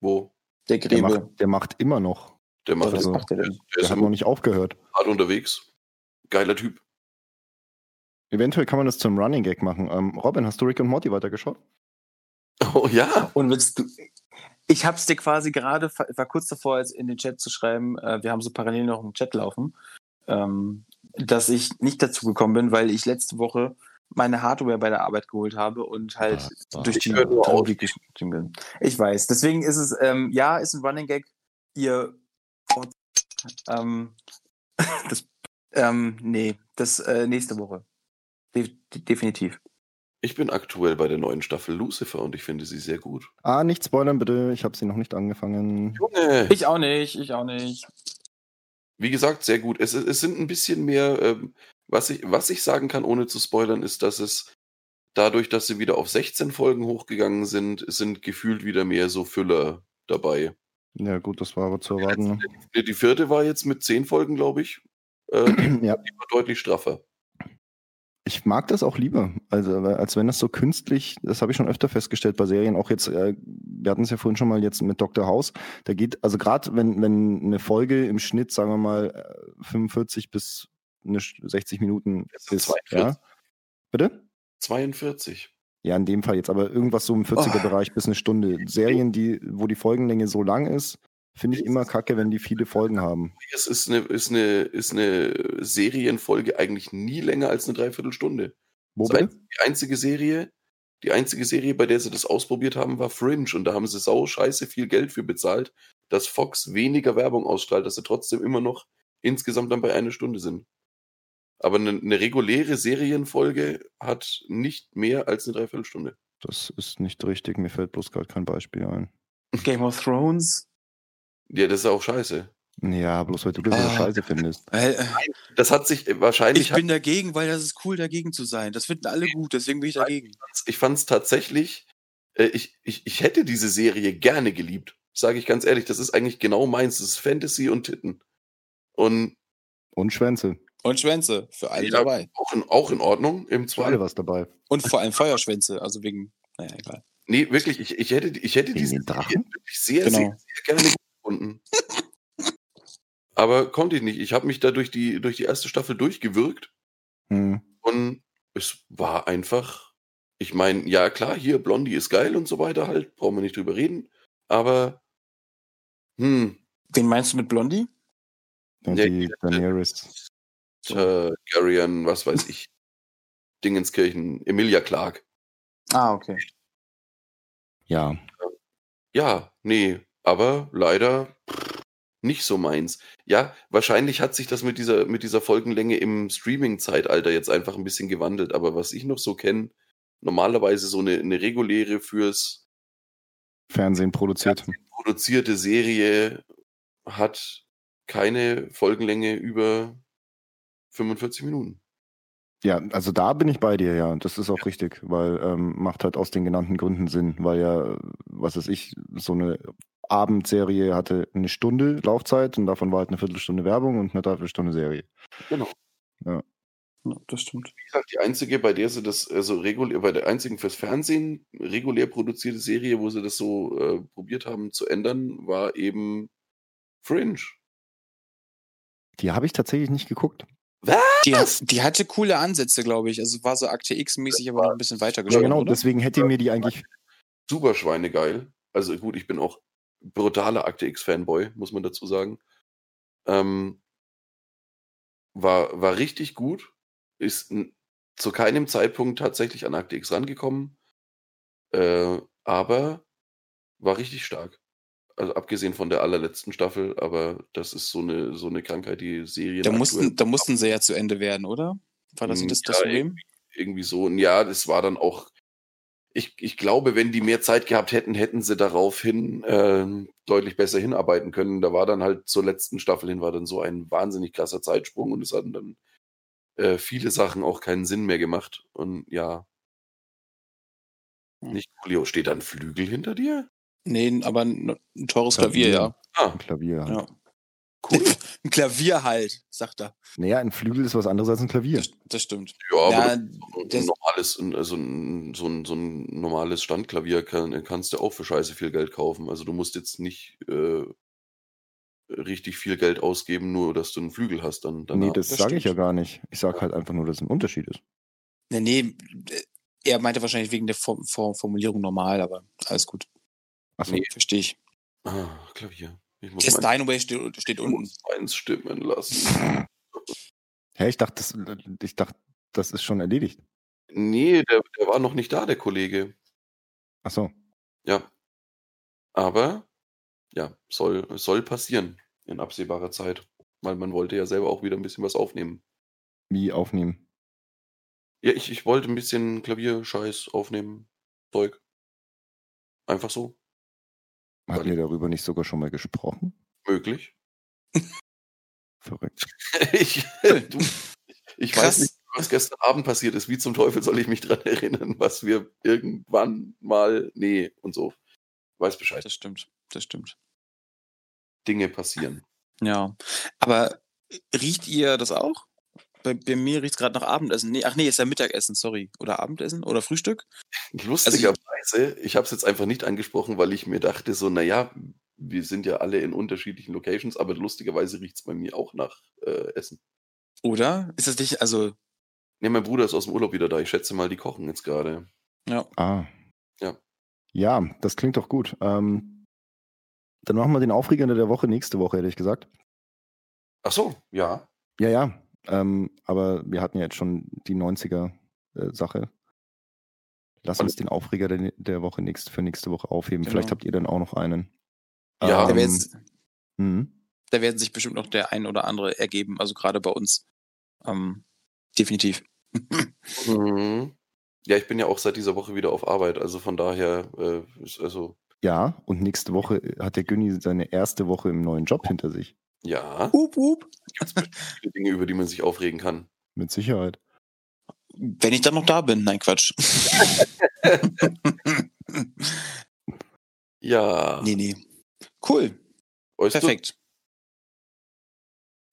Wo? Der der Grebe. macht, der macht immer noch. Der macht was also, macht der der, denn? der Der ist hat noch nicht aufgehört. hart unterwegs. Geiler Typ. Eventuell kann man das zum Running Gag machen. Ähm, Robin, hast du Rick und Morty weitergeschaut? Oh ja. Und willst du. Ich hab's dir quasi gerade, war kurz davor, jetzt in den Chat zu schreiben, äh, wir haben so parallel noch einen Chat laufen, ähm, dass ich nicht dazu gekommen bin, weil ich letzte Woche meine Hardware bei der Arbeit geholt habe und halt Ah, durch Ich die Republik gestiegen bin. Ich weiß. Deswegen ist es, ähm, ja, ist ein Running Gag. Ihr. Ähm, das, ähm, nee, das äh, nächste Woche. De de definitiv. Ich bin aktuell bei der neuen Staffel Lucifer und ich finde sie sehr gut. Ah, nicht spoilern bitte, ich habe sie noch nicht angefangen. Junge! Ich auch nicht, ich auch nicht. Wie gesagt, sehr gut. Es, es sind ein bisschen mehr, ähm, was, ich, was ich sagen kann, ohne zu spoilern, ist, dass es dadurch, dass sie wieder auf 16 Folgen hochgegangen sind, sind gefühlt wieder mehr so Füller dabei. Ja, gut, das war aber zu erwarten. Ne? Die, die vierte war jetzt mit 10 Folgen, glaube ich. äh, die, Ja. die war deutlich straffer. Ich mag das auch lieber, also als wenn das so künstlich, das habe ich schon öfter festgestellt bei Serien, auch jetzt, äh, wir hatten es ja vorhin schon mal jetzt mit Dr. House, da geht, also gerade wenn, wenn eine Folge im Schnitt, sagen wir mal, äh, 45 bis eine Sch- 60 Minuten ist, 42. ja. Bitte? 42. Ja, in dem Fall jetzt, aber irgendwas so im 40er-Bereich bis eine Stunde. Serien, die, wo die Folgenlänge so lang ist, finde ich immer kacke, wenn die viele Folgen haben. Es ist eine, ist, eine, ist eine Serienfolge eigentlich nie länger als eine Dreiviertelstunde. Wo bitte? Die einzige Serie, die einzige Serie, bei der sie das ausprobiert haben, war Fringe und da haben sie sau scheiße viel Geld für bezahlt, dass Fox weniger Werbung ausstrahlt, dass sie trotzdem immer noch insgesamt dann bei einer Stunde sind. Aber eine, eine reguläre Serienfolge hat nicht mehr als eine Dreiviertelstunde. Das ist nicht richtig, mir fällt bloß gerade kein Beispiel ein. Game of Thrones. Ja, das ist auch scheiße. Ja, bloß weil du das Ah. scheiße findest. Äh, Das hat sich wahrscheinlich. ich bin dagegen, weil das ist cool, dagegen zu sein. Das finden alle gut, deswegen bin ich dagegen. ich fand es tatsächlich, äh, ich, ich, ich hätte diese Serie gerne geliebt. Sage ich ganz ehrlich, das ist eigentlich genau meins. Das ist Fantasy und Titten. Und Und Schwänze. Und Schwänze, für alle Ja. dabei. auch in, auch in Ordnung im Für alle Zweifel. was dabei. Und vor allem Feuerschwänze, also wegen, naja, egal. Nee, wirklich, ich, ich hätte, ich hätte Wegen diese den Drachen? Wirklich sehr, Genau. sehr, sehr gerne gefunden. Aber konnte ich nicht. Ich habe mich da durch die, durch die erste Staffel durchgewirkt Hm. und es war einfach, ich meine, ja klar, hier Blondie ist geil und so weiter halt, brauchen wir nicht drüber reden, aber hm, Wen meinst du mit Blondie? Ja, die Daenerys. Targaryen, was weiß ich, Dingenskirchen, Emilia Clark. Ah, okay. Ja. Ja, nee, aber leider nicht so meins. Ja, wahrscheinlich hat sich das mit dieser, mit dieser Folgenlänge im Streaming-Zeitalter jetzt einfach ein bisschen gewandelt, aber was ich noch so kenne, normalerweise so eine, eine reguläre fürs Fernsehen produziert. produzierte Serie hat keine Folgenlänge über 45 Minuten. Ja, also da bin ich bei dir, ja. Das ist auch richtig, weil ähm, macht halt aus den genannten Gründen Sinn, weil ja, äh, was weiß ich, so eine Abendserie hatte eine Stunde Laufzeit und davon war halt eine Viertelstunde Werbung und eine Dreiviertelstunde Serie. Genau. Ja, das stimmt. Wie gesagt, die einzige, bei der sie das, also regulär, bei der einzigen fürs Fernsehen regulär produzierte Serie, wo sie das so äh, probiert haben zu ändern, war eben Fringe. Die habe ich tatsächlich nicht geguckt. Die, hat, die hatte coole Ansätze, glaube ich. Also war so Akte X-mäßig, aber noch ein bisschen weiter Ja, genau, oder? deswegen hätte mir die eigentlich. Super schweinegeil. Also gut, ich bin auch brutaler Akte X-Fanboy, muss man dazu sagen. Ähm, war, war richtig gut. Ist n- zu keinem Zeitpunkt tatsächlich an Akte X rangekommen. Äh, aber war richtig stark. Also abgesehen von der allerletzten Staffel, aber das ist so eine, so eine Krankheit, die Serien. Da mussten, da mussten sie ja zu Ende werden, oder? War das nicht das, das Ja, Problem? irgendwie so. Und ja, das war dann auch. Ich, ich glaube, wenn die mehr Zeit gehabt hätten, hätten sie daraufhin ähm, deutlich besser hinarbeiten können. Da war dann halt zur letzten Staffel hin war dann so ein wahnsinnig krasser Zeitsprung und es hatten dann äh, viele Sachen auch keinen Sinn mehr gemacht. Und ja. Hm. Nicht Julio, steht da ein Flügel hinter dir? Nee, aber ein, ein teures Klavier, Klavier. ja. Ah, Ein Klavier. Halt. ja. cool. Ein Klavier halt, sagt er. Naja, ein Flügel ist was anderes als ein Klavier. Das, das stimmt. Ja, aber Ja, das, so ein das- normales, also ein, so, ein, so ein normales Standklavier kann, kannst du auch für scheiße viel Geld kaufen. Also du musst jetzt nicht äh, richtig viel Geld ausgeben, nur dass du einen Flügel hast. Dann, nee, danach. das, das sage ich ja gar nicht. Ich sage halt einfach nur, dass es ein Unterschied ist. Nee, nee, er meinte wahrscheinlich wegen der Form, Form, Formulierung normal, aber alles gut. Achso. Nee. Verstehe ich. Ah, Klavier. Ich muss Das Steinway steht, steht unten. muss meins stimmen lassen. Hä, ich dachte, das, ich dachte, das ist schon erledigt. Nee, der, der war noch nicht da, der Kollege. Achso. Ja. Aber, ja, soll, soll passieren in absehbarer Zeit. Weil man wollte ja selber auch wieder ein bisschen was aufnehmen. Wie aufnehmen? Ja, ich, ich wollte ein bisschen Klavierscheiß aufnehmen. Zeug. Einfach so. Hatten wir darüber nicht sogar schon mal gesprochen? Möglich. Verrückt. ich, du, ich Krass. weiß nicht, was gestern Abend passiert ist. Wie zum Teufel soll ich mich dran erinnern, was wir irgendwann mal. Nee, und so. Weiß Bescheid. Das stimmt. Das stimmt. Dinge passieren. Ja. Aber Riecht ihr das auch? Bei, bei mir riecht es gerade nach Abendessen. Nee, ach nee, ist ja Mittagessen, sorry. Oder Abendessen oder Frühstück? Lustigerweise, ich habe es jetzt einfach nicht angesprochen, weil ich mir dachte, so, naja, wir sind ja alle in unterschiedlichen Locations, aber lustigerweise riecht es bei mir auch nach äh, Essen. Oder? Ist das nicht, also. Ne, mein Bruder ist aus dem Urlaub wieder da. Ich schätze mal, die kochen jetzt gerade. Ja. Ah. Ja. Ja, das klingt doch gut. Ähm, dann machen wir den Aufreger der Woche nächste Woche, hätte ich gesagt. Ach so, ja. Ja, ja. Ähm, aber wir hatten ja jetzt schon die 90er-Sache. Lass Und- uns den Aufreger der, der Woche nächst, für nächste Woche aufheben. Genau. Vielleicht habt ihr dann auch noch einen. Ja. Da, Ähm, werden, mhm. da werden sich bestimmt noch der ein oder andere ergeben, also gerade bei uns. Ähm, definitiv. Mhm. Ja, ich bin ja auch seit dieser Woche wieder auf Arbeit, also von daher, äh, ist also, Ja, und nächste Woche hat der Günni seine erste Woche im neuen Job hinter sich. Ja, Hup, hup. viele Dinge, über die man sich aufregen kann. Mit Sicherheit. Wenn ich dann noch da bin. Nein, Quatsch. Ja, nee, nee. Cool. weißt du, Perfekt.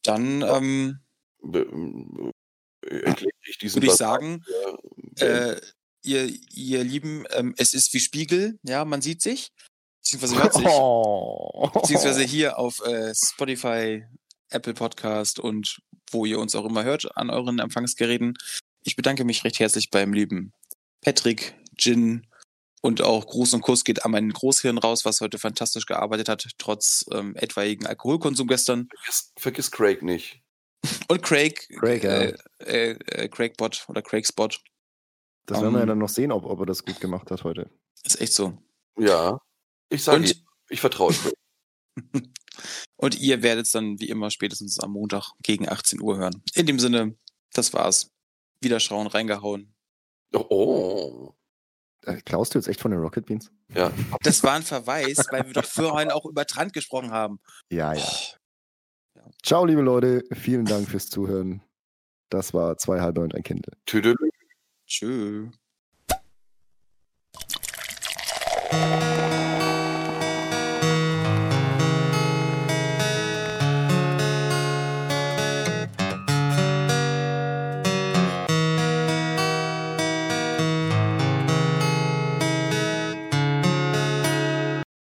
Dann ähm, be- äh, erkläre ich diesen würde ich sagen, äh, ihr, ihr Lieben, ähm, es ist wie Spiegel. Ja, man sieht sich. Beziehungsweise hört sich. Oh. Beziehungsweise hier auf äh, Spotify, Apple Podcast und wo ihr uns auch immer hört an euren Empfangsgeräten. Ich bedanke mich recht herzlich beim lieben Patrick, Jin und auch Gruß und Kuss geht an mein Großhirn raus, was heute fantastisch gearbeitet hat, trotz ähm, etwaigen Alkoholkonsum gestern. vergiss, vergiss Craig nicht. Und Craig, Craig, ja. äh, äh, äh, Craigbot oder Craigspot. Das werden wir ja Ähm, dann noch sehen, ob, ob er das gut gemacht hat heute. Ist echt so. Ja, ich sage, Und- ich, ich vertraue Craig. Und ihr werdet es dann wie immer spätestens am Montag gegen 18 Uhr hören. In dem Sinne, das war's. Wiederschauen, reingehauen. Oh, Äh, klaust du jetzt echt von den Rocket Beans? ja. Das war ein Verweis, weil wir doch vorhin auch über Trant gesprochen haben. Ja, ja. Ciao, liebe Leute. Vielen Dank fürs Zuhören. Das war zwei halbe und ein Kindle. Tüdelü. Tschö.